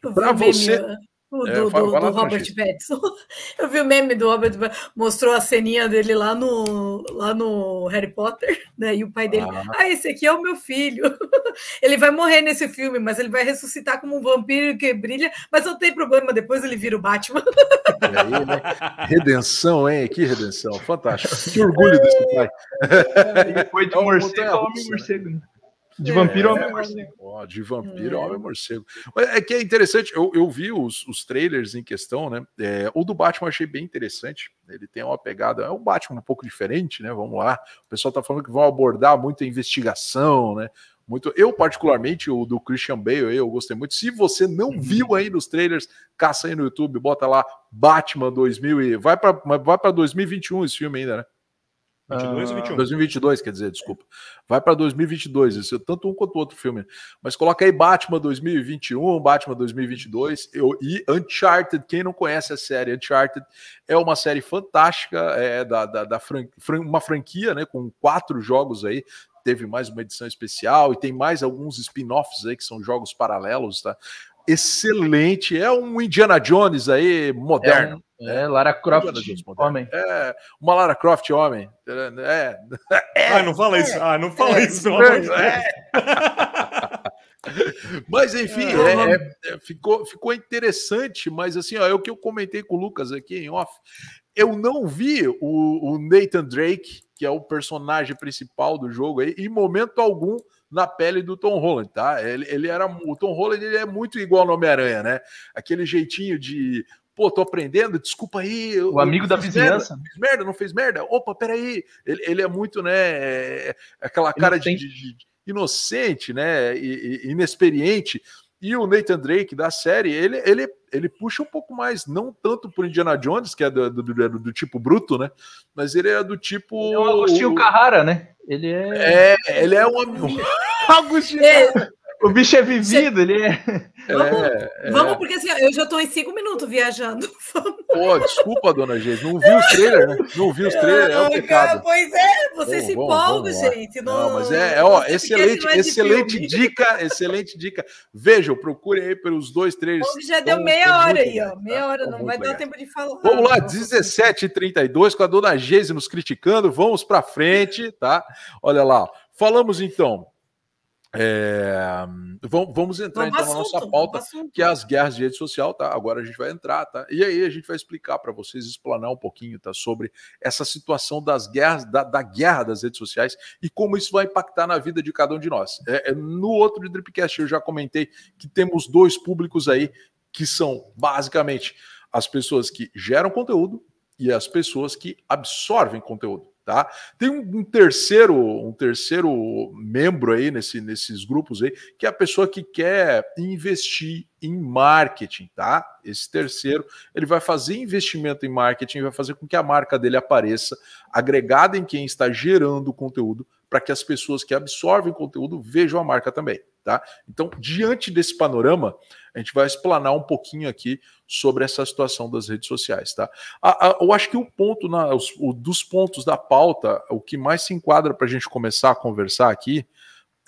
Para você, o é, do, do, do Robert Pattinson. Eu vi o meme do Robert mostrou a ceninha dele lá no, lá no Harry Potter, né? E o pai dele, ah. ah, esse aqui é o meu filho. ele vai morrer nesse filme, mas ele vai ressuscitar como um vampiro que brilha, mas não tem problema, depois ele vira o Batman. Aí, né? Redenção, hein? Que redenção, fantástico. Que orgulho desse pai. É, foi de é morcego, homem morcego, né? De vampiro é, homem morcego. Ó, de vampiro homem morcego. É que é interessante, eu, eu vi os, os trailers em questão, né? É, o do Batman eu achei bem interessante. Ele tem uma pegada, é um Batman um pouco diferente, né? Vamos lá. O pessoal tá falando que vão abordar muita investigação, né? Muito, eu, particularmente, o do Christian Bale, eu gostei muito. Se você não uhum. viu aí nos trailers, caça aí no YouTube, bota lá Batman 2000 e vai para vai para 2021 esse filme ainda, né? 22 ou 21? 2022, quer dizer, desculpa. Vai para 2022, isso, tanto um quanto o outro filme. Mas coloca aí Batman 2021, Batman 2022 eu, e Uncharted. Quem não conhece a série, Uncharted é uma série fantástica, é da, da, da fran, fran, uma franquia, né, com quatro jogos aí. Teve mais uma edição especial e tem mais alguns spin-offs aí que são jogos paralelos, tá? Excelente. É um Indiana Jones aí moderno. É, um, é Lara Croft homem. É, uma Lara Croft homem. É. é ah, não fala isso. Ah, não fala isso, pelo amor de Deus. Mas enfim, é, é, é, ficou, ficou interessante, mas assim, ó, é o que eu comentei com o Lucas aqui em off. Eu não vi o, o Nathan Drake, que é o personagem principal do jogo, aí, em momento algum na pele do Tom Holland, tá? Ele, ele era o Tom Holland, ele é muito igual ao Homem-Aranha, né? Aquele jeitinho de pô, tô aprendendo, desculpa aí. O amigo da vizinhança. Merda, fez merda, não fez merda? Opa, peraí. Ele, ele é muito, né? É, é aquela cara de, de, de, inocente, né? E, e, inexperiente. E o Nathan Drake da série, ele, ele, ele puxa um pouco mais, não tanto por Indiana Jones, que é do, do, do, do tipo bruto, né? Mas ele é do tipo. Ele é o Agostinho Carrara, né? Ele é. É, ele é um. Agostinho. É. O bicho é vivido, ele é. Vamos, é, é. vamos porque assim, eu já estou em cinco minutos viajando. Pô, desculpa, dona Geis, não vi os trailers, né? Não vi os trailers, é um pecado. Pois é, você vamos, se empolga, gente. Não, não, mas é, é ó, excelente, excelente dica, excelente dica. Vejam, procure aí pelos dois trailers. Já deu meia hora aí, ó. Meia hora, não vai dar tempo de falar. Vamos lá, 17h32, com a dona Geise nos criticando. Vamos para frente, tá? Olha lá. Falamos então é, vamos, entrar vamos então assunto, na nossa pauta, que é as guerras de rede social, tá? Agora a gente vai entrar, tá? E aí a gente vai explicar para vocês, explanar um pouquinho, tá? Sobre essa situação das guerras, da, da, guerra das redes sociais e como isso vai impactar na vida de cada um de nós. É, é, no outro Dripcast eu já comentei que temos dois públicos aí que são basicamente as pessoas que geram conteúdo e as pessoas que absorvem conteúdo. Tá? Tem um, um, terceiro um terceiro membro aí nesse, nesses grupos aí, que é a pessoa que quer investir em marketing, tá? Esse terceiro, ele vai fazer investimento em marketing, vai fazer com que a marca dele apareça agregada em quem está gerando conteúdo, para que as pessoas que absorvem conteúdo vejam a marca também, tá? Então, diante desse panorama, a gente vai explanar um pouquinho aqui sobre essa situação das redes sociais, tá? A, a, eu acho que o ponto na, os, o, dos pontos da pauta, o que mais se enquadra para a gente começar a conversar aqui,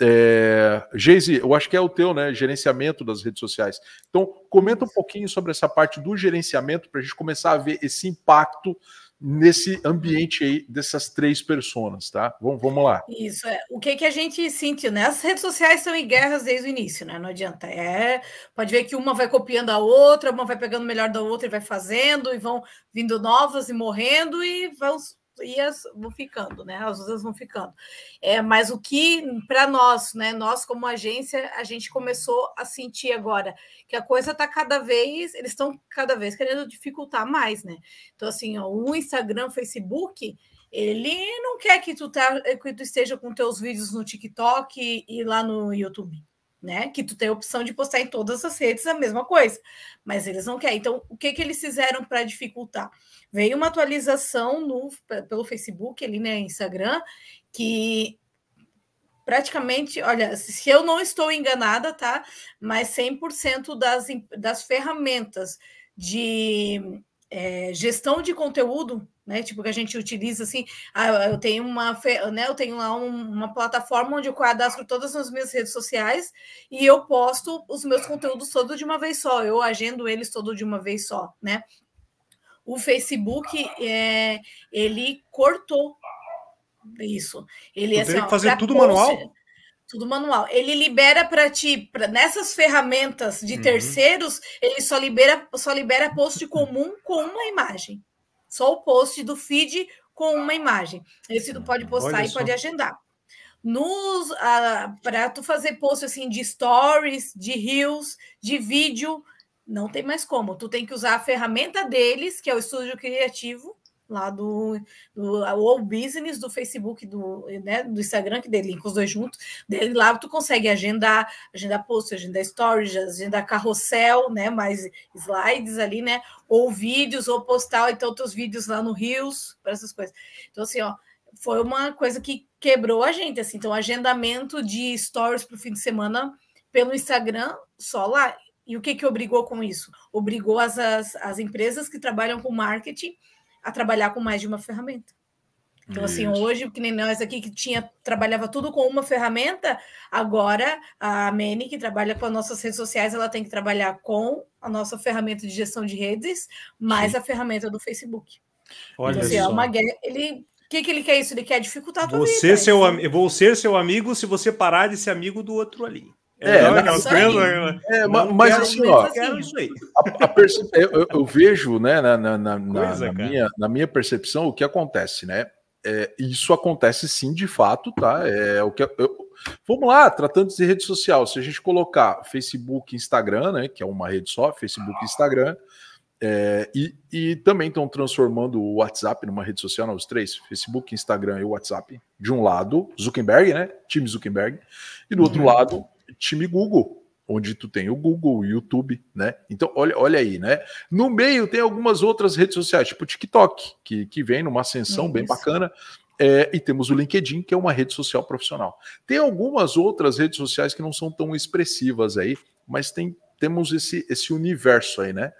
é, Geise, eu acho que é o teu, né? Gerenciamento das redes sociais. Então, comenta um pouquinho sobre essa parte do gerenciamento para a gente começar a ver esse impacto nesse ambiente aí dessas três pessoas, tá? Vamos, vamos lá. Isso é. O que que a gente sentiu, né? As redes sociais estão em guerras desde o início, né? Não adianta. É, pode ver que uma vai copiando a outra, uma vai pegando melhor da outra e vai fazendo, e vão vindo novas e morrendo, e vão e as vão ficando, né? As outras vão ficando. É, mas o que para nós, né? Nós como agência, a gente começou a sentir agora que a coisa está cada vez, eles estão cada vez querendo dificultar mais, né? Então assim, ó, o Instagram, Facebook, ele não quer que tu, tá, que tu esteja com teus vídeos no TikTok e lá no YouTube né? Que tu tem a opção de postar em todas as redes a mesma coisa, mas eles não querem. Então, o que que eles fizeram para dificultar? Veio uma atualização no, pelo Facebook, ali, né, Instagram, que praticamente, olha, se eu não estou enganada, tá? Mas 100% das, das ferramentas de é, gestão de conteúdo, né? Tipo que a gente utiliza assim, ah, eu tenho uma, né? Eu tenho lá um, uma plataforma onde eu cadastro todas as minhas redes sociais e eu posto os meus conteúdos todos de uma vez só. Eu agendo eles todos de uma vez só, né? O Facebook, é, ele cortou isso. Ele assim, ó, fazer tudo post, manual tudo manual. Ele libera para ti, pra, nessas ferramentas de uhum. terceiros, ele só libera, só libera post comum com uma imagem. Só o post do feed com uma imagem. Esse tu pode postar Olha e só. pode agendar. Nos uh, para tu fazer post assim de stories, de reels, de vídeo, não tem mais como. Tu tem que usar a ferramenta deles, que é o estúdio criativo, lá do, do All Business do Facebook, do, né, do Instagram, que dele link os dois juntos, dele lá tu consegue agendar, agendar post, agendar stories, agendar carrossel, né, mais slides ali, né, ou vídeos, ou postar, então outros vídeos lá no Rios, para essas coisas. Então, assim, ó, foi uma coisa que quebrou a gente, assim, então agendamento de stories para o fim de semana pelo Instagram, só lá. E o que que obrigou com isso? Obrigou as, as, as empresas que trabalham com marketing a trabalhar com mais de uma ferramenta. Então, assim, hoje, que nem nós aqui que tinha, trabalhava tudo com uma ferramenta, agora a Mene, que trabalha com as nossas redes sociais, ela tem que trabalhar com a nossa ferramenta de gestão de redes, mais Sim. a ferramenta do Facebook. Olha então, assim, é uma guerra. Ele. O que, que ele quer isso? Ele quer dificultar a tua você vida. Seu am... Vou ser seu amigo se você parar de ser amigo do outro ali. É, é, aquela coisa, é mas, mas assim, ó, assim. A, a perce... eu, eu, vejo, né, na, na, na, coisa, na minha, na minha percepção, o que acontece, né? É, isso acontece sim, de fato, tá? É o que eu, vamos lá, tratando de rede social, se a gente colocar Facebook, Instagram, né, que é uma rede só, Facebook, Instagram, é, e, e, também estão transformando o WhatsApp numa rede social, não, os três, Facebook, Instagram e WhatsApp. De um lado, Zuckerberg, né? Time Zuckerberg, e do outro uhum. lado, time Google onde tu tem o Google, o YouTube, né? Então, olha, olha aí, né? No meio tem algumas outras redes sociais, tipo o TikTok, que, que vem numa ascensão Isso. bem bacana. É, e temos o LinkedIn, que é uma rede social profissional. Tem algumas outras redes sociais que não são tão expressivas aí, mas tem temos esse, esse universo aí, né?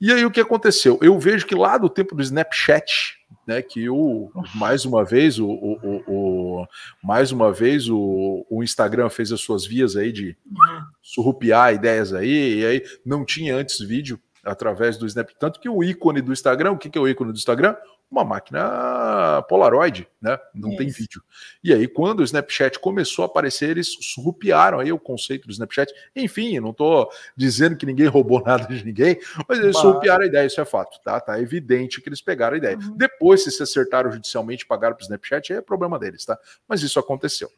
E aí o que aconteceu? Eu vejo que lá do tempo do Snapchat, né, que o mais uma vez o, o, o, o mais uma vez o, Instagram fez as suas vias aí de surrupiar ideias aí, e aí não tinha antes vídeo através do Snap, tanto que o ícone do Instagram, o que, que é o ícone do Instagram? Uma máquina Polaroid, né? Não Isso. tem vídeo. E aí, quando o Snapchat começou a aparecer, eles surrupiaram aí o conceito do Snapchat. Enfim, não estou dizendo que ninguém roubou nada de ninguém, mas eles mas... surrupiaram a ideia, isso é fato, tá? Tá evidente que eles pegaram a ideia. Uhum. Depois, se se acertaram judicialmente pagaram para o Snapchat, é problema deles, tá? Mas isso aconteceu.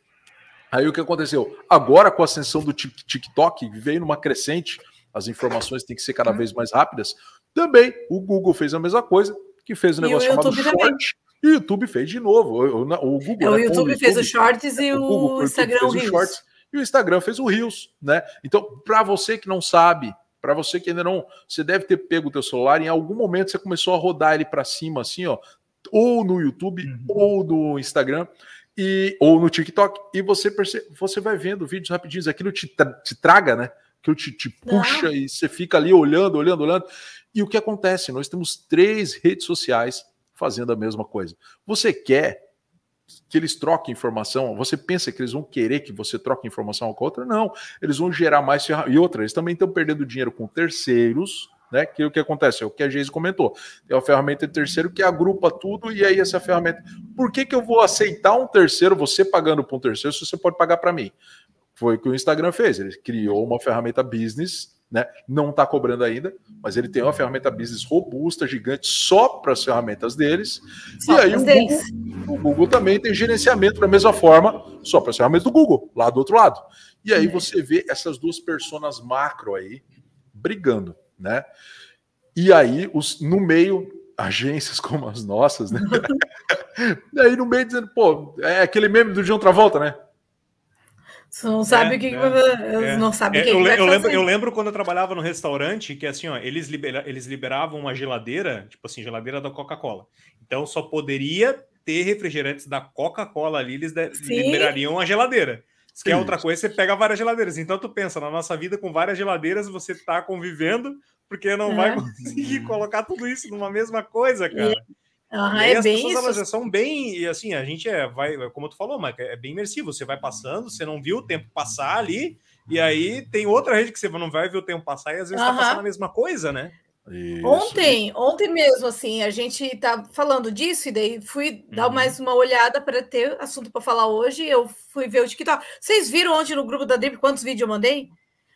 Aí o que aconteceu? Agora, com a ascensão do TikTok, veio numa crescente, as informações têm que ser cada uhum. vez mais rápidas. Também o Google fez a mesma coisa, que fez um negócio chamado Short. E o YouTube fez de novo. O, o Google, é, o, né, YouTube o YouTube fez o Shorts e o, Google, Instagram fez o Reels. Shorts, e o Instagram fez o Reels, né? Então, para você que não sabe, para você que ainda não, você deve ter pego o teu celular em algum momento você começou a rodar ele para cima assim, ó, ou no YouTube uhum. ou no Instagram e ou no TikTok e você percebe, você vai vendo vídeos rapidinhos, aquilo te, te traga, né? Que te, te puxa não. e você fica ali olhando, olhando, olhando. E o que acontece? Nós temos três redes sociais fazendo a mesma coisa. Você quer que eles troquem informação? Você pensa que eles vão querer que você troque informação com a outra? Não. Eles vão gerar mais E outra, eles também estão perdendo dinheiro com terceiros, né? Que o que acontece? É o que a Geise comentou. É uma ferramenta de terceiro que agrupa tudo e aí essa ferramenta. Por que, que eu vou aceitar um terceiro, você pagando para um terceiro, se você pode pagar para mim? Foi o que o Instagram fez. Ele criou uma ferramenta business né? Não está cobrando ainda, mas ele tem uma ferramenta business robusta, gigante, só para as ferramentas deles. Só e aí o Google, o Google, também tem gerenciamento da mesma forma, só para as ferramentas do Google, lá do outro lado. E aí você vê essas duas personas macro aí brigando, né? E aí, os, no meio, agências como as nossas, né? e aí no meio dizendo, pô, é aquele meme do John Travolta, né? Você não sabe é, o que, é, é. não sabe é, que eu, que eu lembro, eu lembro quando eu trabalhava no restaurante que assim, ó, eles, libera, eles liberavam uma geladeira, tipo assim, geladeira da Coca-Cola. Então só poderia ter refrigerantes da Coca-Cola ali, eles de, liberariam a geladeira. Se quer outra coisa, você pega várias geladeiras. Então tu pensa, na nossa vida com várias geladeiras, você tá convivendo, porque não vai é. conseguir colocar tudo isso numa mesma coisa, cara. Uhum, é as bem pessoas elas são bem, e assim, a gente é, vai, como tu falou, mas é bem imersivo. Você vai passando, você não viu o tempo passar ali, e aí tem outra rede que você não vai ver o tempo passar e às vezes uhum. tá passando a mesma coisa, né? Isso. Ontem, ontem mesmo, assim, a gente tá falando disso, e daí fui dar uhum. mais uma olhada para ter assunto para falar hoje. Eu fui ver o TikTok. Vocês viram ontem no grupo da Drip quantos vídeos eu mandei?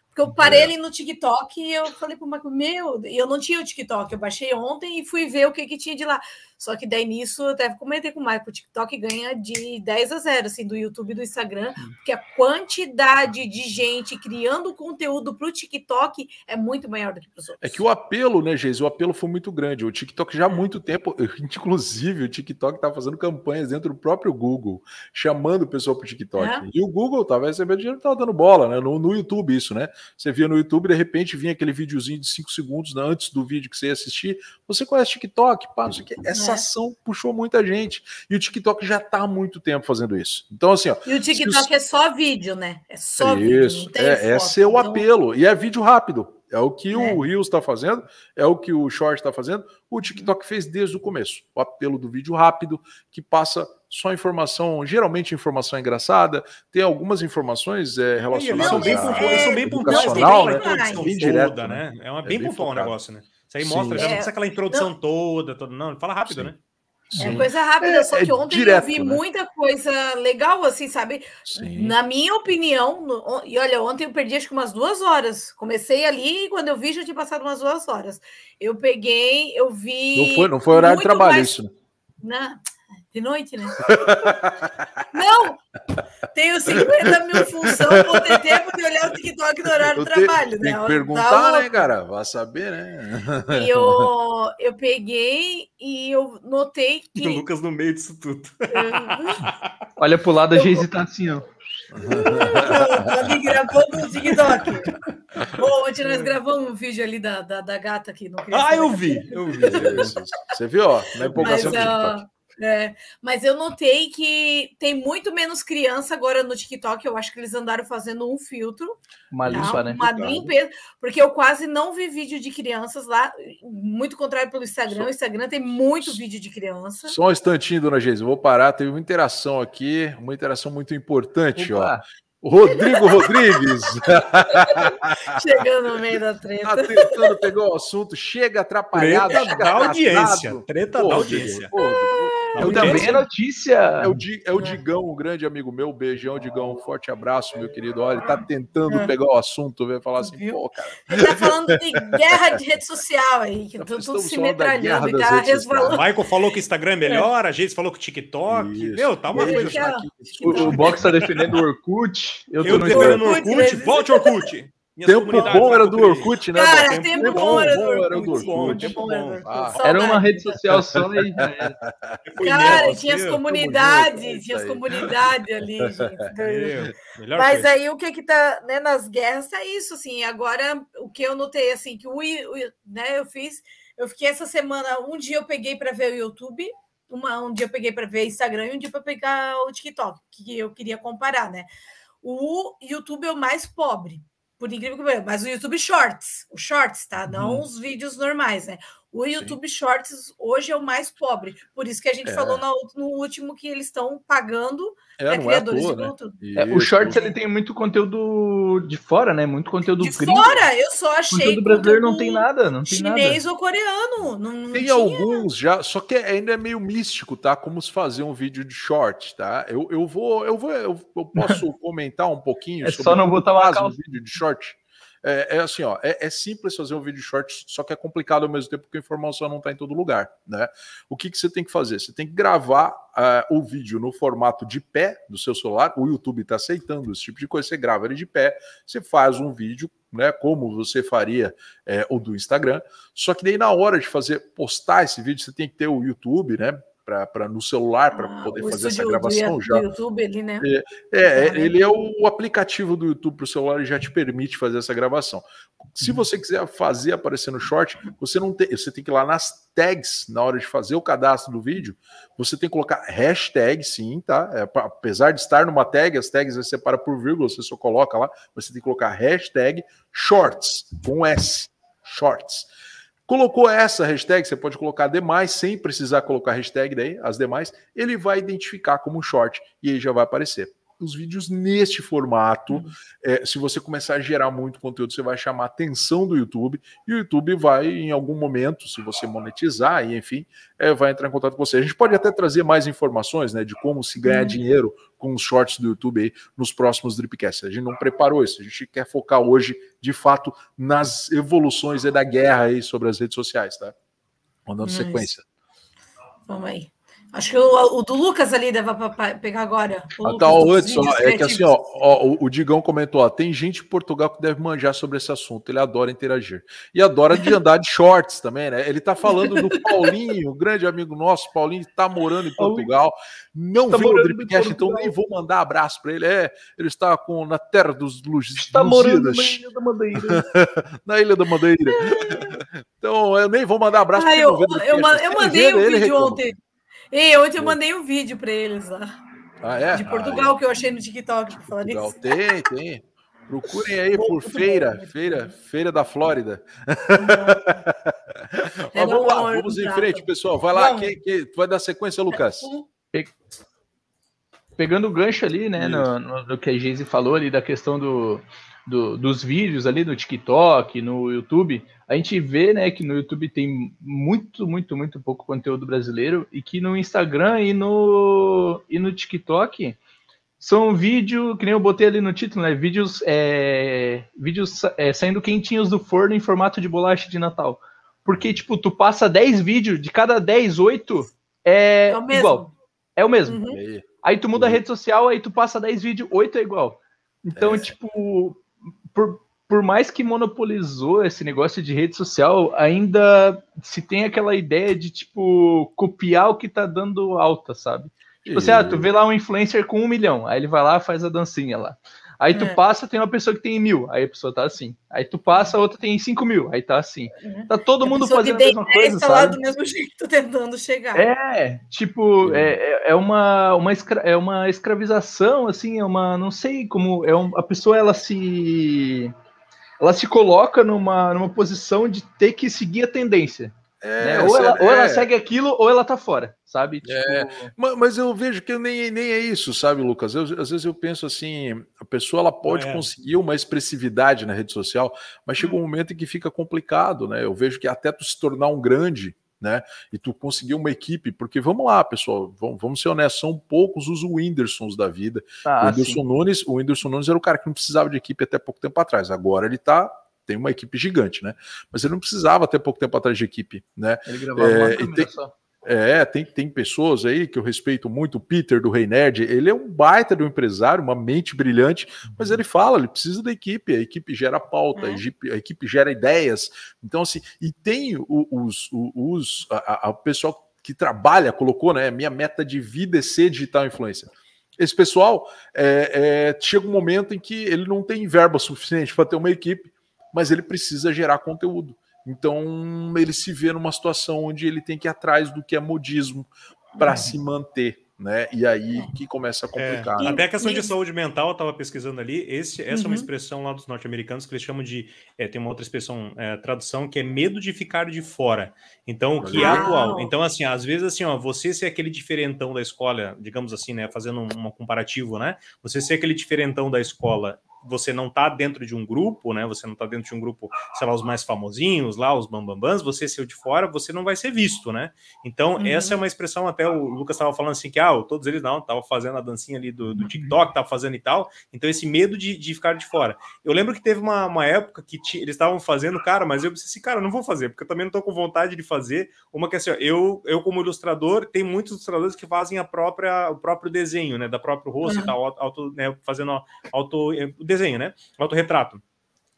Porque eu parei ali no TikTok e eu falei pro Marco, meu, eu não tinha o TikTok, eu baixei ontem e fui ver o que, que tinha de lá. Só que daí nisso eu até comentei com o Marco, o TikTok ganha de 10 a 0, assim, do YouTube e do Instagram, porque a quantidade de gente criando conteúdo para o TikTok é muito maior do que para os outros. É que o apelo, né, Geis? O apelo foi muito grande. O TikTok já há muito tempo, inclusive, o TikTok tá fazendo campanhas dentro do próprio Google, chamando o pessoal para o TikTok. É. E o Google tava recebendo dinheiro, tava dando bola, né? No, no YouTube, isso, né? Você via no YouTube, de repente vinha aquele videozinho de 5 segundos né, antes do vídeo que você ia assistir. Você conhece TikTok? Pá, não sei o que. Essa essa ação puxou muita gente. E o TikTok já está há muito tempo fazendo isso. Então, assim, ó. E o TikTok os... é só vídeo, né? É só isso, vídeo. É, foto, esse é o então... apelo. E é vídeo rápido. É o que é. o Reels está fazendo, é o que o Short está fazendo. O TikTok fez desde o começo. O apelo do vídeo rápido, que passa só informação, geralmente informação engraçada. Tem algumas informações é, relacionadas. Eles são bem, pontuais, é, são bem pontual, né? Bem direto, toda, né? É uma é bem, bem pontual o negócio, né? Isso aí Sim. mostra, já não precisa aquela introdução não. toda, toda, não, fala rápido, Sim. né? Sim. É coisa rápida, é, só que ontem é direto, eu vi né? muita coisa legal, assim, sabe? Sim. Na minha opinião, no, e olha, ontem eu perdi acho que umas duas horas. Comecei ali e quando eu vi já tinha passado umas duas horas. Eu peguei, eu vi. Não foi, não foi horário de trabalho mais... isso. Não, de noite, né? Não! Tenho 50 mil funções, vou ter tempo de olhar o TikTok no horário do trabalho, né? Tem que perguntar, né, cara? Vai saber, né? E eu, eu peguei e eu notei que. O Lucas no meio disso tudo. Olha pro lado, a Geise tá assim, ó. Ali gravou no TikTok. Bom, ontem nós gravamos um vídeo ali da, da, da gata aqui. No ah, eu vi, eu vi. Você viu, ó, na empolgação Mas, do TikTok. É, mas eu notei que tem muito menos criança agora no TikTok. Eu acho que eles andaram fazendo um filtro. Uma tá? limpa, né? Uma limpeza, porque eu quase não vi vídeo de crianças lá. Muito contrário pelo Instagram. Só... O Instagram tem muito vídeo de criança. Só um instantinho, dona Geise. Vou parar. Teve uma interação aqui, uma interação muito importante, Opa. ó. Rodrigo Rodrigues. Chegando no meio da treta. Tá tentando pegar o assunto, chega atrapalhado. Treta da audiência. Treta da audiência. Pô, eu também é notícia. É o, é o Digão, um grande amigo meu. Beijão, Digão. Um forte abraço, meu querido. Olha, ele tá tentando é. pegar o assunto, vai falar assim, Viu? pô, cara. Ele tá falando de guerra de rede social aí, que tudo, tudo se metralhando e tá resvalando. O Michael falou que o Instagram é melhor, a gente falou que o TikTok. Isso. Meu, tá uma coisa. O, o Box tá defendendo o Orkut. Eu tô eu defendendo o Orkut. Volte, Orkut. Tempo bom era do Orkut, né? Cara, tempo, tempo bom, era do Orkut. Era uma rede social só e Cara, tinha as comunidades, tinha as comunidades ali, gente. Mas aí o que que tá, né, nas guerras é isso, assim, agora o que eu notei, assim, que o, né, eu fiz, eu fiquei essa semana, um dia eu peguei para ver o YouTube, uma, um dia eu peguei para ver Instagram e um dia para pegar o TikTok, que eu queria comparar, né? O YouTube é o mais pobre, por incrível que pareça, mas o YouTube Shorts, o Shorts, tá? Não uhum. os vídeos normais, né? O YouTube Sim. Shorts hoje é o mais pobre. Por isso que a gente é. falou no, no, último que eles estão pagando é, né, criadores é toa, de né? conteúdo. Né? É, o Shorts ele tem muito conteúdo de fora, né? Muito conteúdo de gringo. fora. Eu só achei. O conteúdo brasileiro não tem nada, não tem chinês nada. ou coreano. Não, não tem tinha. alguns já, só que ainda é meio místico, tá? Como se fazer um vídeo de short, tá? Eu, eu vou, eu vou, eu, eu posso comentar um pouquinho. É só não botar uma calça. um vídeo de short. É, é, assim, ó, é, é, simples fazer um vídeo short, só que é complicado ao mesmo tempo porque a informação não está em todo lugar, né? O que, que você tem que fazer? Você tem que gravar uh, o vídeo no formato de pé do seu celular. O YouTube está aceitando esse tipo de coisa. Você grava ele de pé, você faz um vídeo, né? Como você faria é, o do Instagram. Só que daí na hora de fazer postar esse vídeo, você tem que ter o YouTube, né? Para no celular para ah, poder fazer essa gravação do, já. Do YouTube ali, né? É, é, é ele é o, o aplicativo do YouTube para o celular e já te permite fazer essa gravação. Se uhum. você quiser fazer aparecer no short, você não tem, você tem que ir lá nas tags na hora de fazer o cadastro do vídeo. Você tem que colocar hashtag, sim, tá? É, apesar de estar numa tag, as tags você separa por vírgula, você só coloca lá. Você tem que colocar hashtag shorts com S, shorts. Colocou essa hashtag, você pode colocar demais sem precisar colocar hashtag daí, as demais, ele vai identificar como short e aí já vai aparecer os vídeos neste formato. Uhum. É, se você começar a gerar muito conteúdo, você vai chamar a atenção do YouTube e o YouTube vai, em algum momento, se você monetizar, e enfim, é, vai entrar em contato com você. A gente pode até trazer mais informações né, de como se ganhar uhum. dinheiro com os shorts do YouTube aí nos próximos Dripcasts. A gente não preparou isso, a gente quer focar hoje, de fato, nas evoluções da guerra aí sobre as redes sociais, tá? Mandando sequência. Vamos aí. Acho que o, o, do Lucas ali deve pegar agora. O ah, tá, ó, é que assim, ó, ó o, o, Digão comentou: ó, tem gente em Portugal que deve manjar sobre esse assunto. Ele adora interagir. E adora de andar de shorts também, né? Ele tá falando do Paulinho, grande amigo nosso. Paulinho está morando em Portugal. Não tá viu o Dripcast, então nem vou mandar abraço para ele. É, ele está com, na terra dos luzes. Está morando na Ilha da Madeira. na Ilha da Madeira. então, eu nem vou mandar abraço ah, eu, eu, eu, eu mandei um vídeo ontem. E ontem eu mandei um vídeo para eles lá. Ah, é? De Portugal, ah, é. que eu achei no TikTok. Portugal. Tem, tem. Procurem aí por feira, feira, feira da Flórida. É Mas vamos lá, vamos em frente, pessoal. Vai lá, quem, quem, vai dar sequência, Lucas. Pegando o gancho ali, né, no, no, no, que a Geise falou ali da questão do, do, dos vídeos ali no TikTok, no YouTube, a gente vê, né, que no YouTube tem muito, muito, muito pouco conteúdo brasileiro e que no Instagram e no, e no TikTok são vídeos, que nem eu botei ali no título, né? Vídeos, é, vídeos é, saindo quentinhos do forno em formato de bolacha de Natal. Porque, tipo, tu passa 10 vídeos, de cada 10, 8 é, é igual. É o mesmo. Uhum. Aí tu muda a rede social, aí tu passa 10 vídeos, 8 é igual. Então, é. tipo, por, por mais que monopolizou esse negócio de rede social, ainda se tem aquela ideia de, tipo, copiar o que tá dando alta, sabe? Tipo assim, ah, tu vê lá um influencer com um milhão, aí ele vai lá faz a dancinha lá. Aí tu é. passa, tem uma pessoa que tem mil, aí a pessoa tá assim. Aí tu passa, a outra tem cinco mil, aí tá assim. Uhum. Tá todo mundo fazendo a mesma coisa, sabe? lá do mesmo jeito, tentando chegar. É, tipo, é, é, é uma, uma, escra é uma escravização, assim, é uma, não sei como, é um, a pessoa, ela se... Ela se coloca numa, numa posição de ter que seguir a tendência. É, né? ou, ela, é... ou, ela, segue aquilo, ou ela tá fora, sabe? É, tipo... É, mas eu vejo que nem, nem é isso, sabe, Lucas? Eu, às vezes eu penso assim: a pessoa ela pode é. conseguir uma expressividade na rede social, mas chega um momento em que fica complicado, né? Eu vejo que até tu se tornar um grande, né? E tu conseguir uma equipe, porque vamos lá, pessoal, vamos, vamos ser honestos, são poucos os Whindersons da vida. Ah, o Whindersson Nunes, o Whindersson Nunes era o cara que não precisava de equipe até pouco tempo atrás. Agora ele tá tem uma equipe gigante, né? Mas ele não precisava ter pouco tempo atrás de equipe, né? Ele gravava é, uma tem, só. É, tem, tem pessoas aí que eu respeito muito, o Peter do Rei Nerd, ele é um baita do empresário, uma mente brilhante, mas ele fala, ele precisa da equipe, a equipe gera pauta, é. a, equipe, a, equipe, gera ideias, então assim, e tem os, os, os a, a, o pessoal que trabalha, colocou, né, minha meta de vida é ser digital influencer. Esse pessoal é, é, chega um momento em que ele não tem verba suficiente para ter uma equipe, mas ele precisa gerar conteúdo. Então ele se vê numa situação onde ele tem que ir atrás do que é modismo para é. se manter. Né? E aí que começa a complicar. É, até a questão de saúde mental, eu estava pesquisando ali. Esse, essa uhum. é uma uhum. expressão lá dos norte-americanos que eles chamam de. É, tem uma outra expressão, é, tradução, que é medo de ficar de fora. Então, o que é atual. Então, assim, às vezes, assim, ó, você ser aquele diferentão da escola, digamos assim, né? Fazendo um, um comparativo, né? Você ser aquele diferentão da escola você não está dentro de um grupo, né? Você não está dentro de um grupo, sei lá, os mais famosinhos lá, os bambambans, você ser de fora, você não vai ser visto, né? Então, uhum. essa é uma expressão, até o Lucas estava falando assim, que ah, todos eles não, estavam fazendo a dancinha ali do, do uhum. TikTok, estavam fazendo e tal. Então, esse medo de, de ficar de fora. Eu lembro que teve uma, uma época que eles estavam fazendo, cara, mas eu pensei assim, cara, não vou fazer, porque eu também não estou com vontade de fazer. Uma que assim, ó, eu, eu como ilustrador, tem muitos ilustradores que fazem a própria, o próprio desenho, né? Da próprio rosto uhum. e tal, auto, né, fazendo auto, eh, desenho, né? Autorretrato.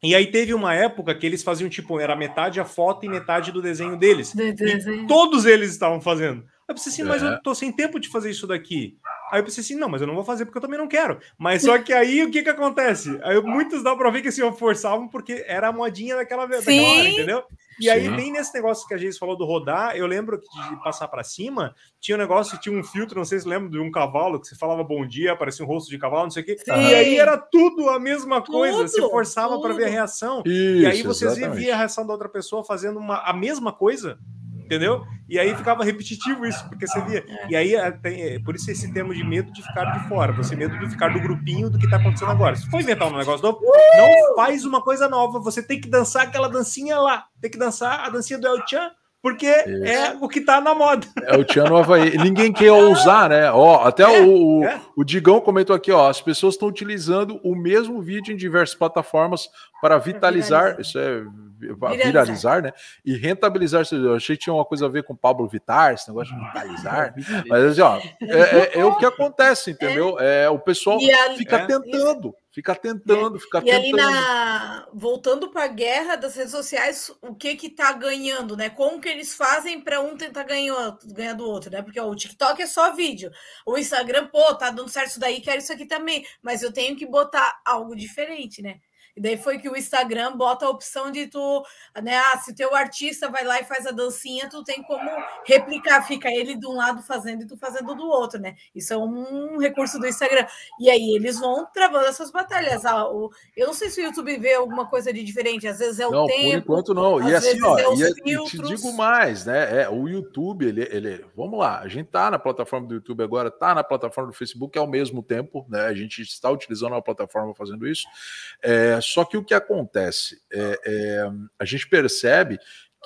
E aí teve uma época que eles faziam tipo, era metade a foto e metade do desenho deles. De desenho. todos eles estavam fazendo. Eu pensei assim, mas eu é. tô sem tempo de fazer isso daqui. Aí eu pensei assim, não, mas eu não vou fazer porque eu também não quero. Mas só que aí o que que acontece? Aí muitos dá pra ver que assim, forçavam porque era a modinha daquela, daquela hora, entendeu? E Sim. aí, bem nesse negócio que a gente falou do rodar, eu lembro que de passar para cima, tinha um negócio, tinha um filtro, não sei se lembra, de um cavalo, que você falava bom dia, aparecia um rosto de cavalo, não sei o quê. Sim. E aí era tudo a mesma coisa, você forçava para ver a reação. Isso, e aí vocês via a reação da outra pessoa fazendo uma, a mesma coisa entendeu? E aí ficava repetitivo isso, porque você via. E aí é, tem, é, por isso esse termo de medo de ficar de fora, você medo de ficar do grupinho do que tá acontecendo agora. Se for inventar um negócio novo, não faz uma coisa nova, você tem que dançar aquela dancinha lá, tem que dançar a dancinha do El Chan, porque Isso. é o que tá na moda. É o Tchan no Havaí. Ninguém quer ousar, né? Ó, até é, o, é. o Digão comentou aqui, ó, as pessoas estão utilizando o mesmo vídeo em diversas plataformas para vitalizar, isso é viralizar, viralizar, né? E rentabilizar. Eu achei que tinha uma coisa a ver com Pablo Vittar, esse negócio de vitalizar. Mas assim, ó, é, é, é, o que acontece, entendeu? É, o pessoal fica é. tentando. Fica tentando, fica e tentando. E ali na voltando para a guerra das redes sociais, o que que tá ganhando, né? Como que eles fazem para um tentar ganhar, ganhar do outro, né? Porque ó, o TikTok é só vídeo. O Instagram, pô, tá dando certo isso daí, quero isso aqui também, mas eu tenho que botar algo diferente, né? E daí foi que o Instagram bota a opção de tu, né? Ah, se o teu artista vai lá e faz a dancinha, tu tem como replicar, fica ele de um lado fazendo e tu fazendo do outro, né? Isso é um recurso do Instagram. E aí eles vão travando essas batalhas. Ah, o, eu não sei se o YouTube vê alguma coisa de diferente, às vezes é o não, tempo. Por enquanto não. E assim, ó, é e, e te digo mais, né? É, o YouTube, ele, ele. Vamos lá, a gente tá na plataforma do YouTube agora, tá na plataforma do Facebook ao mesmo tempo, né? A gente está utilizando a plataforma fazendo isso. É, só que o que acontece? É, é, a gente percebe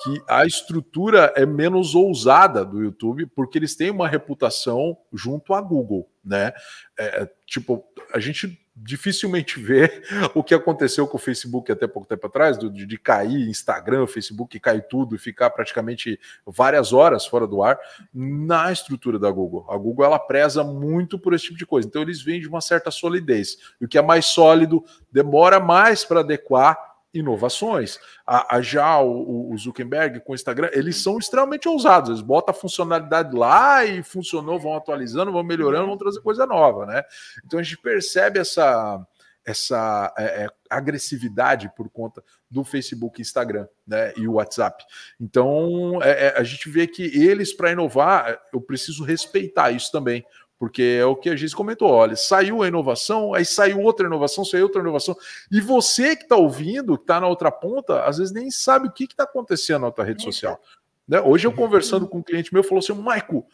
que a estrutura é menos ousada do YouTube, porque eles têm uma reputação junto à Google, né? É, tipo, a gente dificilmente vê o que aconteceu com o Facebook até pouco tempo atrás, de, de cair Instagram, Facebook, cair tudo e ficar praticamente várias horas fora do ar na estrutura da Google. A Google ela preza muito por esse tipo de coisa, então eles vêm de uma certa solidez. E o que é mais sólido demora mais para adequar inovações. A, a já o, o, Zuckerberg com o Instagram, eles são extremamente ousados. Eles botam a funcionalidade lá e funcionou, vão atualizando, vão melhorando, vão trazer coisa nova, né? Então a gente percebe essa essa é, é, agressividade por conta do Facebook, Instagram, né, e o WhatsApp. Então é, é a gente vê que eles para inovar, eu preciso respeitar isso também, porque é o que a gente comentou, olha, saiu a inovação, aí saiu outra inovação, saiu outra inovação, e você que está ouvindo, que está na outra ponta, às vezes nem sabe o que está acontecendo na tua rede social. Né? Hoje eu conversando com um cliente meu, falou assim, Maico,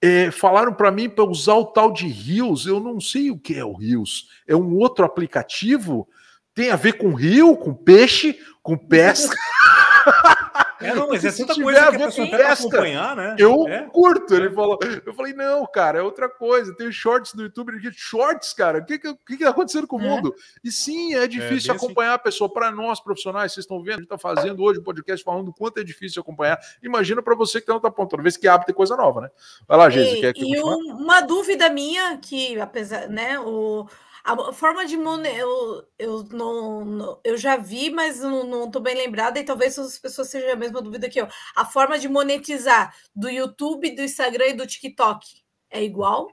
é, falaram para mim para usar o tal de Rios, eu não sei o que é o Rios, é um outro aplicativo, tem a ver com rio, com peixe, com pesca... É, não, mas é tanta coisa que a pessoa quer acompanhar, né? Eu é. curto. Ele falou. Eu falei, não, cara, é outra coisa. Tem shorts do YouTube. Ele shorts, cara. O que, que, que, tá acontecendo com o é. mundo? E sim, é difícil é, acompanhar assim. a pessoa. Para nós, profissionais, vocês estão vendo, a gente está fazendo hoje um podcast falando o quanto é difícil acompanhar. Imagina para você que tá na ponta. Toda vez que abre, tem coisa nova, né? Vai lá, Geise. E, e uma dúvida minha, que apesar, né, o a forma de monetizar, eu, eu, não, não, eu já vi, mas não estou bem lembrada, e talvez as pessoas sejam a mesma dúvida que eu. A forma de monetizar do YouTube, do Instagram e do TikTok é igual?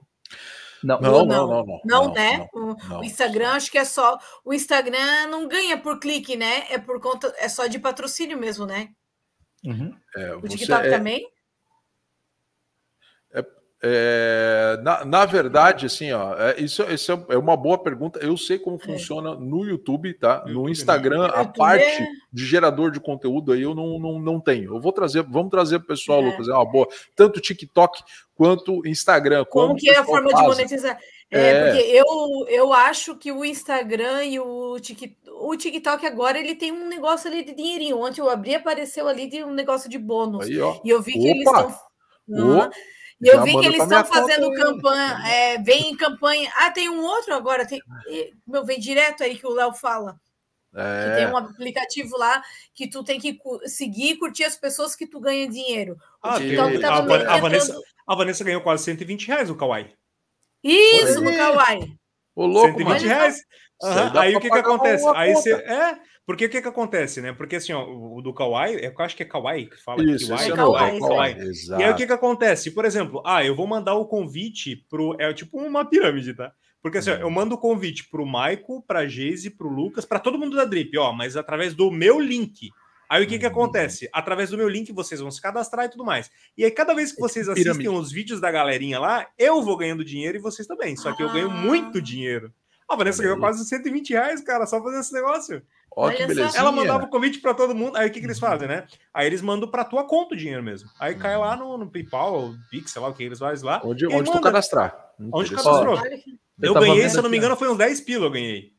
Não, não, não, não, não, não, né? o, o, Instagram, acho que é só. O Instagram não ganha por clique, né? É por conta, é só de patrocínio mesmo, né? Uhum. É, o TikTok é... também? É, na, na, verdade, assim, ó, é, isso, isso é, é uma boa pergunta. Eu sei como é. funciona no YouTube, tá? No Instagram, a parte de gerador de conteúdo aí eu não, não, não tenho. Eu vou trazer, vamos trazer para o pessoal, é. Lucas, é uma boa. Tanto TikTok quanto Instagram. Como que é a forma faz. de monetizar? É, é, porque eu, eu acho que o Instagram e o TikTok, o TikTok agora ele tem um negócio ali de dinheirinho. Ontem eu abri apareceu ali de um negócio de bônus. Aí, e eu vi que Opa! eles estão. E eu vi que eles estão fazendo campanha, é, vem em campanha. Ah, tem um outro agora, tem, meu, vem direto aí que o Léo fala. É. Que tem um aplicativo lá que tu tem que seguir e curtir as pessoas que tu ganha dinheiro. Ah, então, tá a, a, Vanessa, a Vanessa ganhou quase 120 reais no Kawaii. Isso, no Kawaii. O louco, 120 reais. Uhum. Aí o que que acontece? Aí você. É, porque o que que acontece, né? Porque assim, ó, o do Kawaii, eu acho que é Kawaii que fala. Isso, Kawaii, é Kawaii, Kawaii. E aí o que que acontece? Por exemplo, ah, eu vou mandar o convite pro. É tipo uma pirâmide, tá? Porque assim, ó, eu mando o convite pro Maico, pra Geise, pro Lucas, para todo mundo da Drip, ó, mas através do meu link. Aí o que que acontece? Através do meu link vocês vão se cadastrar e tudo mais. E aí cada vez que vocês assistem os vídeos da galerinha lá, eu vou ganhando dinheiro e vocês também. Só que eu ganho muito dinheiro. A Vanessa ganhou quase 120 reais, cara, só fazer esse negócio. Ó, que beleza. Ela mandava o convite para todo mundo. Aí o que, que eles fazem, né? Aí eles mandam para tua conta o dinheiro mesmo. Aí cai lá no, no PayPal, Pix, sei lá o que eles fazem lá. Onde, onde tu cadastrar. Onde cadastrou. Eu, eu ganhei, se eu não me engano, foi uns 10 pila eu ganhei.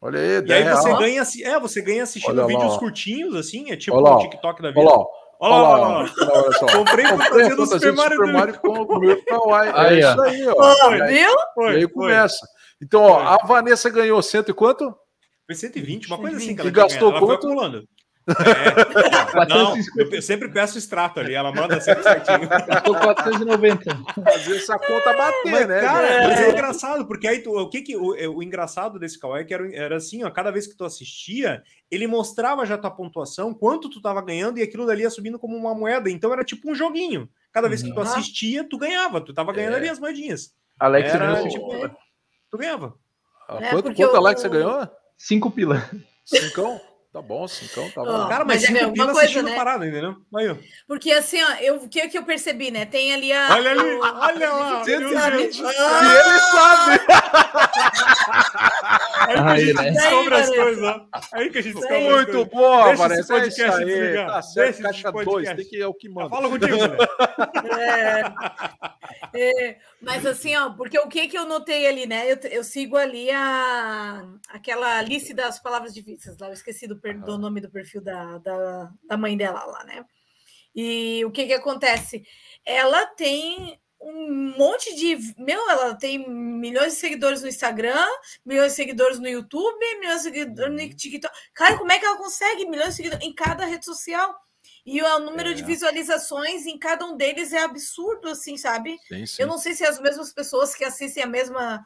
Olha aí, E aí você real. ganha, é, você ganha assistindo Olha vídeos lá, curtinhos, assim, é tipo o TikTok da vida. Olha lá. Olha lá, olha lá, olha só. Comprei fantasia do Super Mario, Super Mario com o meu Kawaii. É isso aí, ó. Viu? E aí começa. Então, ó, a Vanessa ganhou cento e quanto? Foi 120, uma coisa assim que ela, e gastou ela quanto? acumulando. É, não, eu sempre peço extrato ali, ela manda sempre certinho. Gastou 490. Fazer essa conta bater, mas, né? Cara, é. mas é engraçado, porque aí tu, o que que o, o engraçado desse Kawaii é que era, era assim, ó, cada vez que tu assistia, ele mostrava já tua pontuação, quanto tu tava ganhando e aquilo dali ia subindo como uma moeda, então era tipo um joguinho. Cada vez que tu uhum. assistia, tu ganhava, tu tava ganhando é. ali as moedinhas. Alex era, tipo, tu ganhava. Ah, é, quanto quanto eu... Alex você ganhou? Cinco pila. Cincão? Tá bom, cincão, tá bom. Oh, cara, mas, mas é uma coisa, né? parada ainda, né? Aí, Porque assim, ó, eu, o que, que eu percebi, né? Tem ali a. Olha ali, olha lá. 120. Ah, ele sabe. aí que a gente né? descobre as coisas, Aí que a gente descobre Muito boa, Vanessa. É isso aí. Tá certo, caixa 2, tem que é o que manda. Fala contigo, é, é, mas assim, ó, porque o que que eu notei ali, né? Eu, eu sigo ali a, aquela lista das palavras difíceis lá, eu esqueci do do nome do perfil da, da, da mãe dela lá, né? E o que que acontece? Ela tem um monte de. Meu, ela tem milhões de seguidores no Instagram, milhões de seguidores no YouTube, milhões de seguidores no uhum. TikTok. Cara, como é que ela consegue milhões de seguidores em cada rede social? E o número é. de visualizações em cada um deles é absurdo, assim, sabe? Sim, sim. Eu não sei se é as mesmas pessoas que assistem a mesma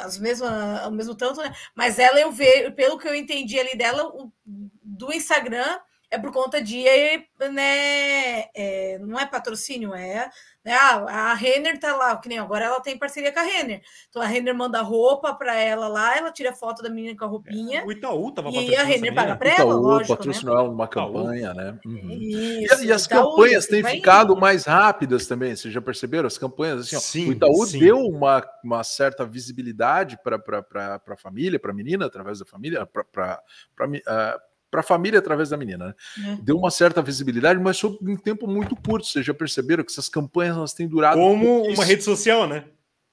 as mesmas, ao mesmo tanto, né? Mas ela eu vejo, pelo que eu entendi ali dela, o, do Instagram é por conta de, né, é, não é patrocínio, é né? Ah, a Renner tá lá, que nem agora ela tem parceria com a Renner. Então a Renner manda roupa para ela lá, ela tira foto da menina com a roupinha. É, o Itaú tava E a Renner paga para ela, lógico, patrocinou né? ela numa campanha, né? Uhum. Isso, e, e, as Itaú, campanhas têm ficado indo. mais rápidas também, vocês já perceberam? As campanhas, assim, ó, sim, o Itaú sim. deu uma, uma certa visibilidade para a família, para a menina, através da família, para para a família através da menina. Né? É. Deu uma certa visibilidade, mas sobre um tempo muito curto. Vocês já perceberam que essas campanhas elas têm durado. Como uma rede social, né?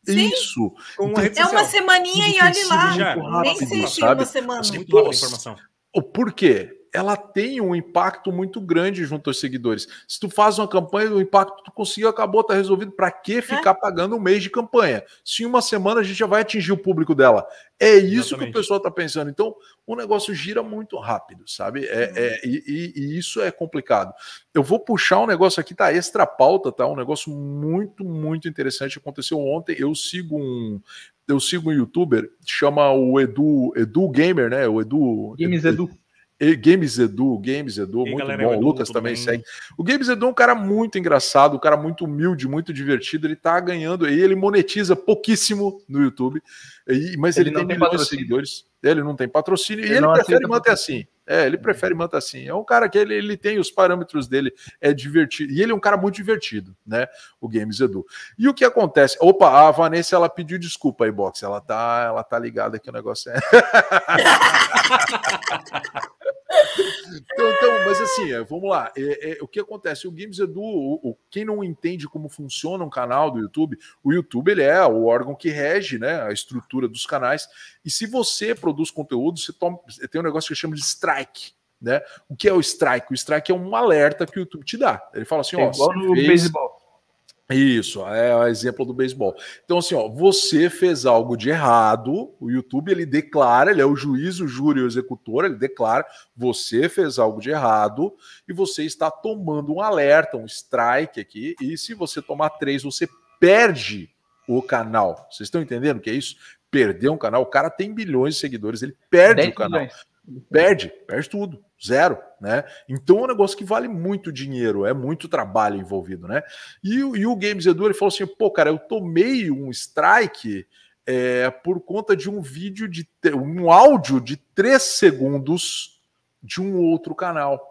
Sim. Isso. Então, uma é uma semaninha e olhe lá. Já, Nem sei se é uma semana. Muito rápido a informação. O porquê? Ela tem um impacto muito grande junto aos seguidores. Se tu faz uma campanha, o impacto tu conseguiu, acabou, tá resolvido. Para que é. ficar é. pagando um mês de campanha? Se em uma semana a gente já vai atingir o público dela. É isso Exatamente. que o pessoal está pensando. Então, o negócio gira muito rápido, sabe? É, é e, e, e, isso é complicado. Eu vou puxar um negócio aqui, tá extra pauta, tá? Um negócio muito, muito interessante. Aconteceu ontem. Eu sigo um. Eu sigo um youtuber, chama o Edu, Edu Gamer, né? O Edu. Games Edu. Games Edu, Games Edu, e muito galera, bom. O Lucas também bem. segue. O Games Edu é um cara muito engraçado, um cara muito humilde, muito divertido. Ele tá ganhando aí, ele monetiza pouquíssimo no YouTube, e, mas ele, ele tem milhões de seguidores. Ele não tem patrocínio ele e ele prefere manter assim. É, ele prefere manter assim. É um cara que ele, ele tem os parâmetros dele, é divertido. E ele é um cara muito divertido, né? O Games Edu. E o que acontece? Opa, a Vanessa ela pediu desculpa aí, box. Ela tá, ela tá ligada que o negócio é. então, então, mas assim, é, vamos lá. É, é, o que acontece? O Games Edu, o, o, quem não entende como funciona um canal do YouTube, o YouTube ele é o órgão que rege né, a estrutura dos canais. E se você produz conteúdo, você, toma, tem um negócio que chama de strike. Né? O que é o strike? O strike é um alerta que o YouTube te dá. Ele fala assim: é ó, igual no fez... beisebol. Isso, é o exemplo do beisebol. Então, assim, ó, você fez algo de errado, o YouTube ele declara, ele é o juiz, o júri e o executor, ele declara, você fez algo de errado e você está tomando um alerta, um strike aqui, e se você tomar três, você perde o canal. Vocês estão entendendo o que é isso? Perder um canal, o cara tem bilhões de seguidores, ele perde o canal. Milhões. Perde, perde tudo, zero, né? Então é um negócio que vale muito dinheiro, é muito trabalho envolvido, né? E, e o Games Edu ele falou assim: pô, cara, eu tomei um strike é, por conta de um vídeo de um áudio de três segundos de um outro canal.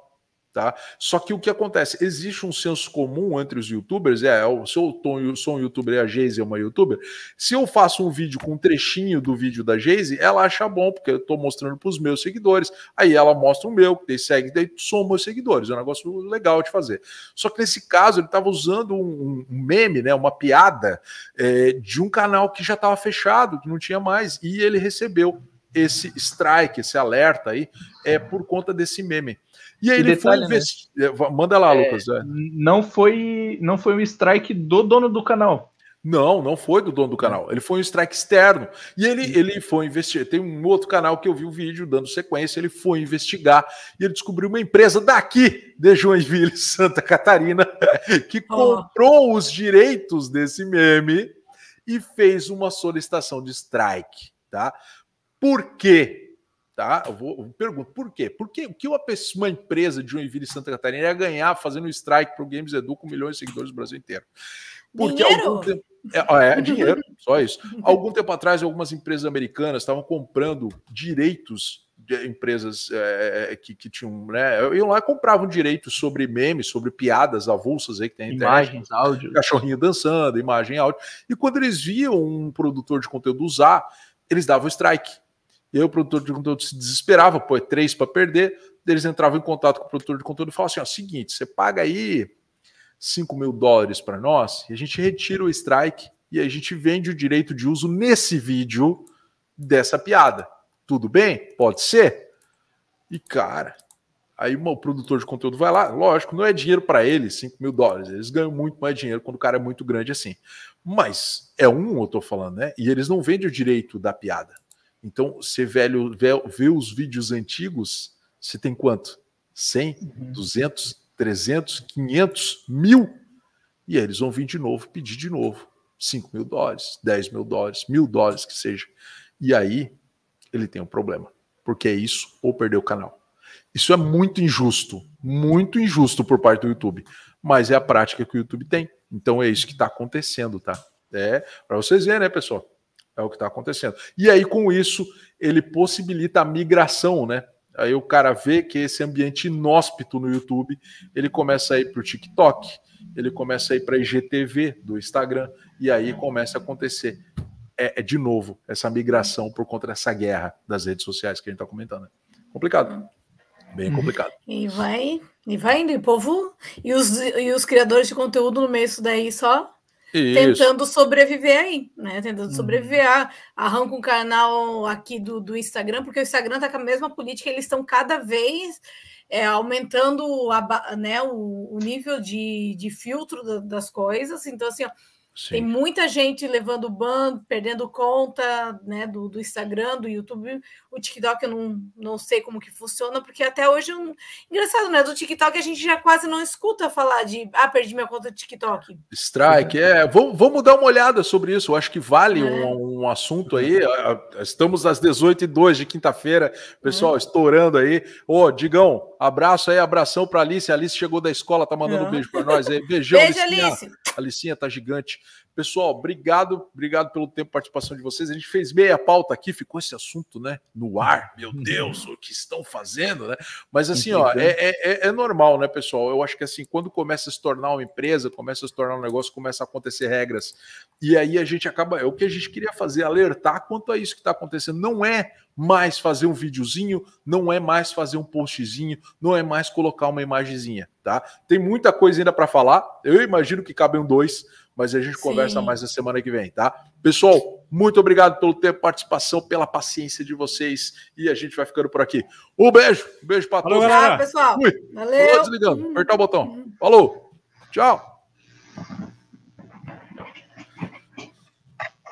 Tá? Só que o que acontece? Existe um senso comum entre os youtubers, é, se eu sou um youtuber e a Geise é uma youtuber, se eu faço um vídeo com um trechinho do vídeo da Geise, ela acha bom, porque eu estou mostrando para os meus seguidores, aí ela mostra o meu, que segue, daí soma os seguidores, é um negócio legal de fazer. Só que nesse caso ele estava usando um, um, meme, né, uma piada é, de um canal que já estava fechado, que não tinha mais, e ele recebeu esse strike, esse alerta aí, é por conta desse meme. E aí ele detalhe, foi investir. Né? Manda lá, é, Lucas. É. Não foi não foi um strike do dono do canal. Não, não foi do dono do canal. Ele foi um strike externo. E ele, ele foi investigar. Tem um outro canal que eu vi o vídeo dando sequência. Ele foi investigar e ele descobriu uma empresa daqui de Joinville, Santa Catarina, que comprou oh. os direitos desse meme e fez uma solicitação de strike. Tá? Por quê? Tá? Eu, vou, eu pergunto, por quê? Porque o que uma, pessoa, uma empresa de Joinville e Santa Catarina ia ganhar fazendo um strike para o Games Edu com milhões de seguidores no Brasil inteiro? Porque dinheiro? algum tempo. É, é, dinheiro, só isso. Algum tempo atrás, algumas empresas americanas estavam comprando direitos empresas é, que, que tinham, né? Iam lá e compravam direitos sobre memes, sobre piadas avulsas aí que tem Imagens, áudio. Cachorrinho dançando, imagem, áudio. E quando eles viam um produtor de conteúdo usar, eles davam strike. E aí o produtor de conteúdo se desesperava, pô, é três para perder. Eles entravam em contato com o produtor de conteúdo e falavam assim: ó, seguinte, você paga aí 5 mil dólares para nós e a gente retira o strike e a gente vende o direito de uso nesse vídeo dessa piada. Tudo bem? Pode ser? E cara, aí o produtor de conteúdo vai lá, lógico, não é dinheiro para eles, 5 mil dólares. Eles ganham muito mais dinheiro quando o cara é muito grande assim. Mas é um, eu tô falando, né? E eles não vendem o direito da piada. Então, você velho vê, vê os vídeos antigos, você tem quanto? 100, uhum. 200, 300, 500, mil? E aí eles vão vir de novo, pedir de novo. 5 mil dólares, 10 mil dólares, mil dólares que seja. E aí ele tem um problema, porque é isso ou perder o canal. Isso é muito injusto, muito injusto por parte do YouTube, mas é a prática que o YouTube tem. Então é isso que está acontecendo, tá? É para vocês verem, né, pessoal? É o que está acontecendo. E aí, com isso, ele possibilita a migração, né? Aí o cara vê que esse ambiente inóspito no YouTube, ele começa a ir para o TikTok, ele começa a ir para a IGTV do Instagram, e aí começa a acontecer. É, é, de novo essa migração por conta dessa guerra das redes sociais que a gente está comentando. Né? Complicado. Bem complicado. E vai, e vai indo, e povo e os, e os criadores de conteúdo no meio disso daí só isso. tentando sobreviver aí, né? Tentando sobreviver. Uhum. Arranca um canal aqui do, do Instagram, porque o Instagram tá com a mesma política, eles estão cada vez é, aumentando a, né, o, o nível de, de filtro das coisas. Então, assim, ó, Sim. Tem muita gente levando ban, perdendo conta né, do, do, Instagram, do YouTube. O TikTok eu não, não sei como que funciona, porque até hoje. Um... Engraçado, né? Do TikTok a gente já quase não escuta falar de ah, perdi minha conta do TikTok. Strike, é. Vamos, vamos dar uma olhada sobre isso. Eu acho que vale é. um, um, assunto aí. Estamos às 18h02 de quinta-feira, pessoal, é. estourando aí. Ô, Digão, abraço aí, abração para Alice. A Alice chegou da escola, tá mandando um beijo para nós aí. Beijão, Beijo, Alice. A Alicinha tá gigante. Pessoal, obrigado, obrigado pelo tempo de participação de vocês. A gente fez meia pauta aqui, ficou esse assunto, né, no ar. Meu. Deus, o que estão fazendo, né? Mas assim, ó, é, é, é, é, normal, né, pessoal? Eu acho que assim, quando começa a se tornar uma empresa, começa a se tornar um negócio, começa a acontecer regras. E aí a gente acaba. É o que a gente queria fazer, alertar quanto a isso que está acontecendo. Não é mais fazer um videozinho, não é mais fazer um postzinho, não é mais colocar uma imagenzinha, tá? Tem muita coisa ainda para falar. Eu imagino que cabem dois mas a gente Sim. conversa mais na semana que vem, tá? Pessoal, muito obrigado pelo tempo, participação, pela paciência de vocês e a gente vai ficando por aqui. Um beijo, um beijo para todos. Tchau, pessoal. Fui. Valeu. Falou, desligando. Apertar o botão. Falou. Tchau.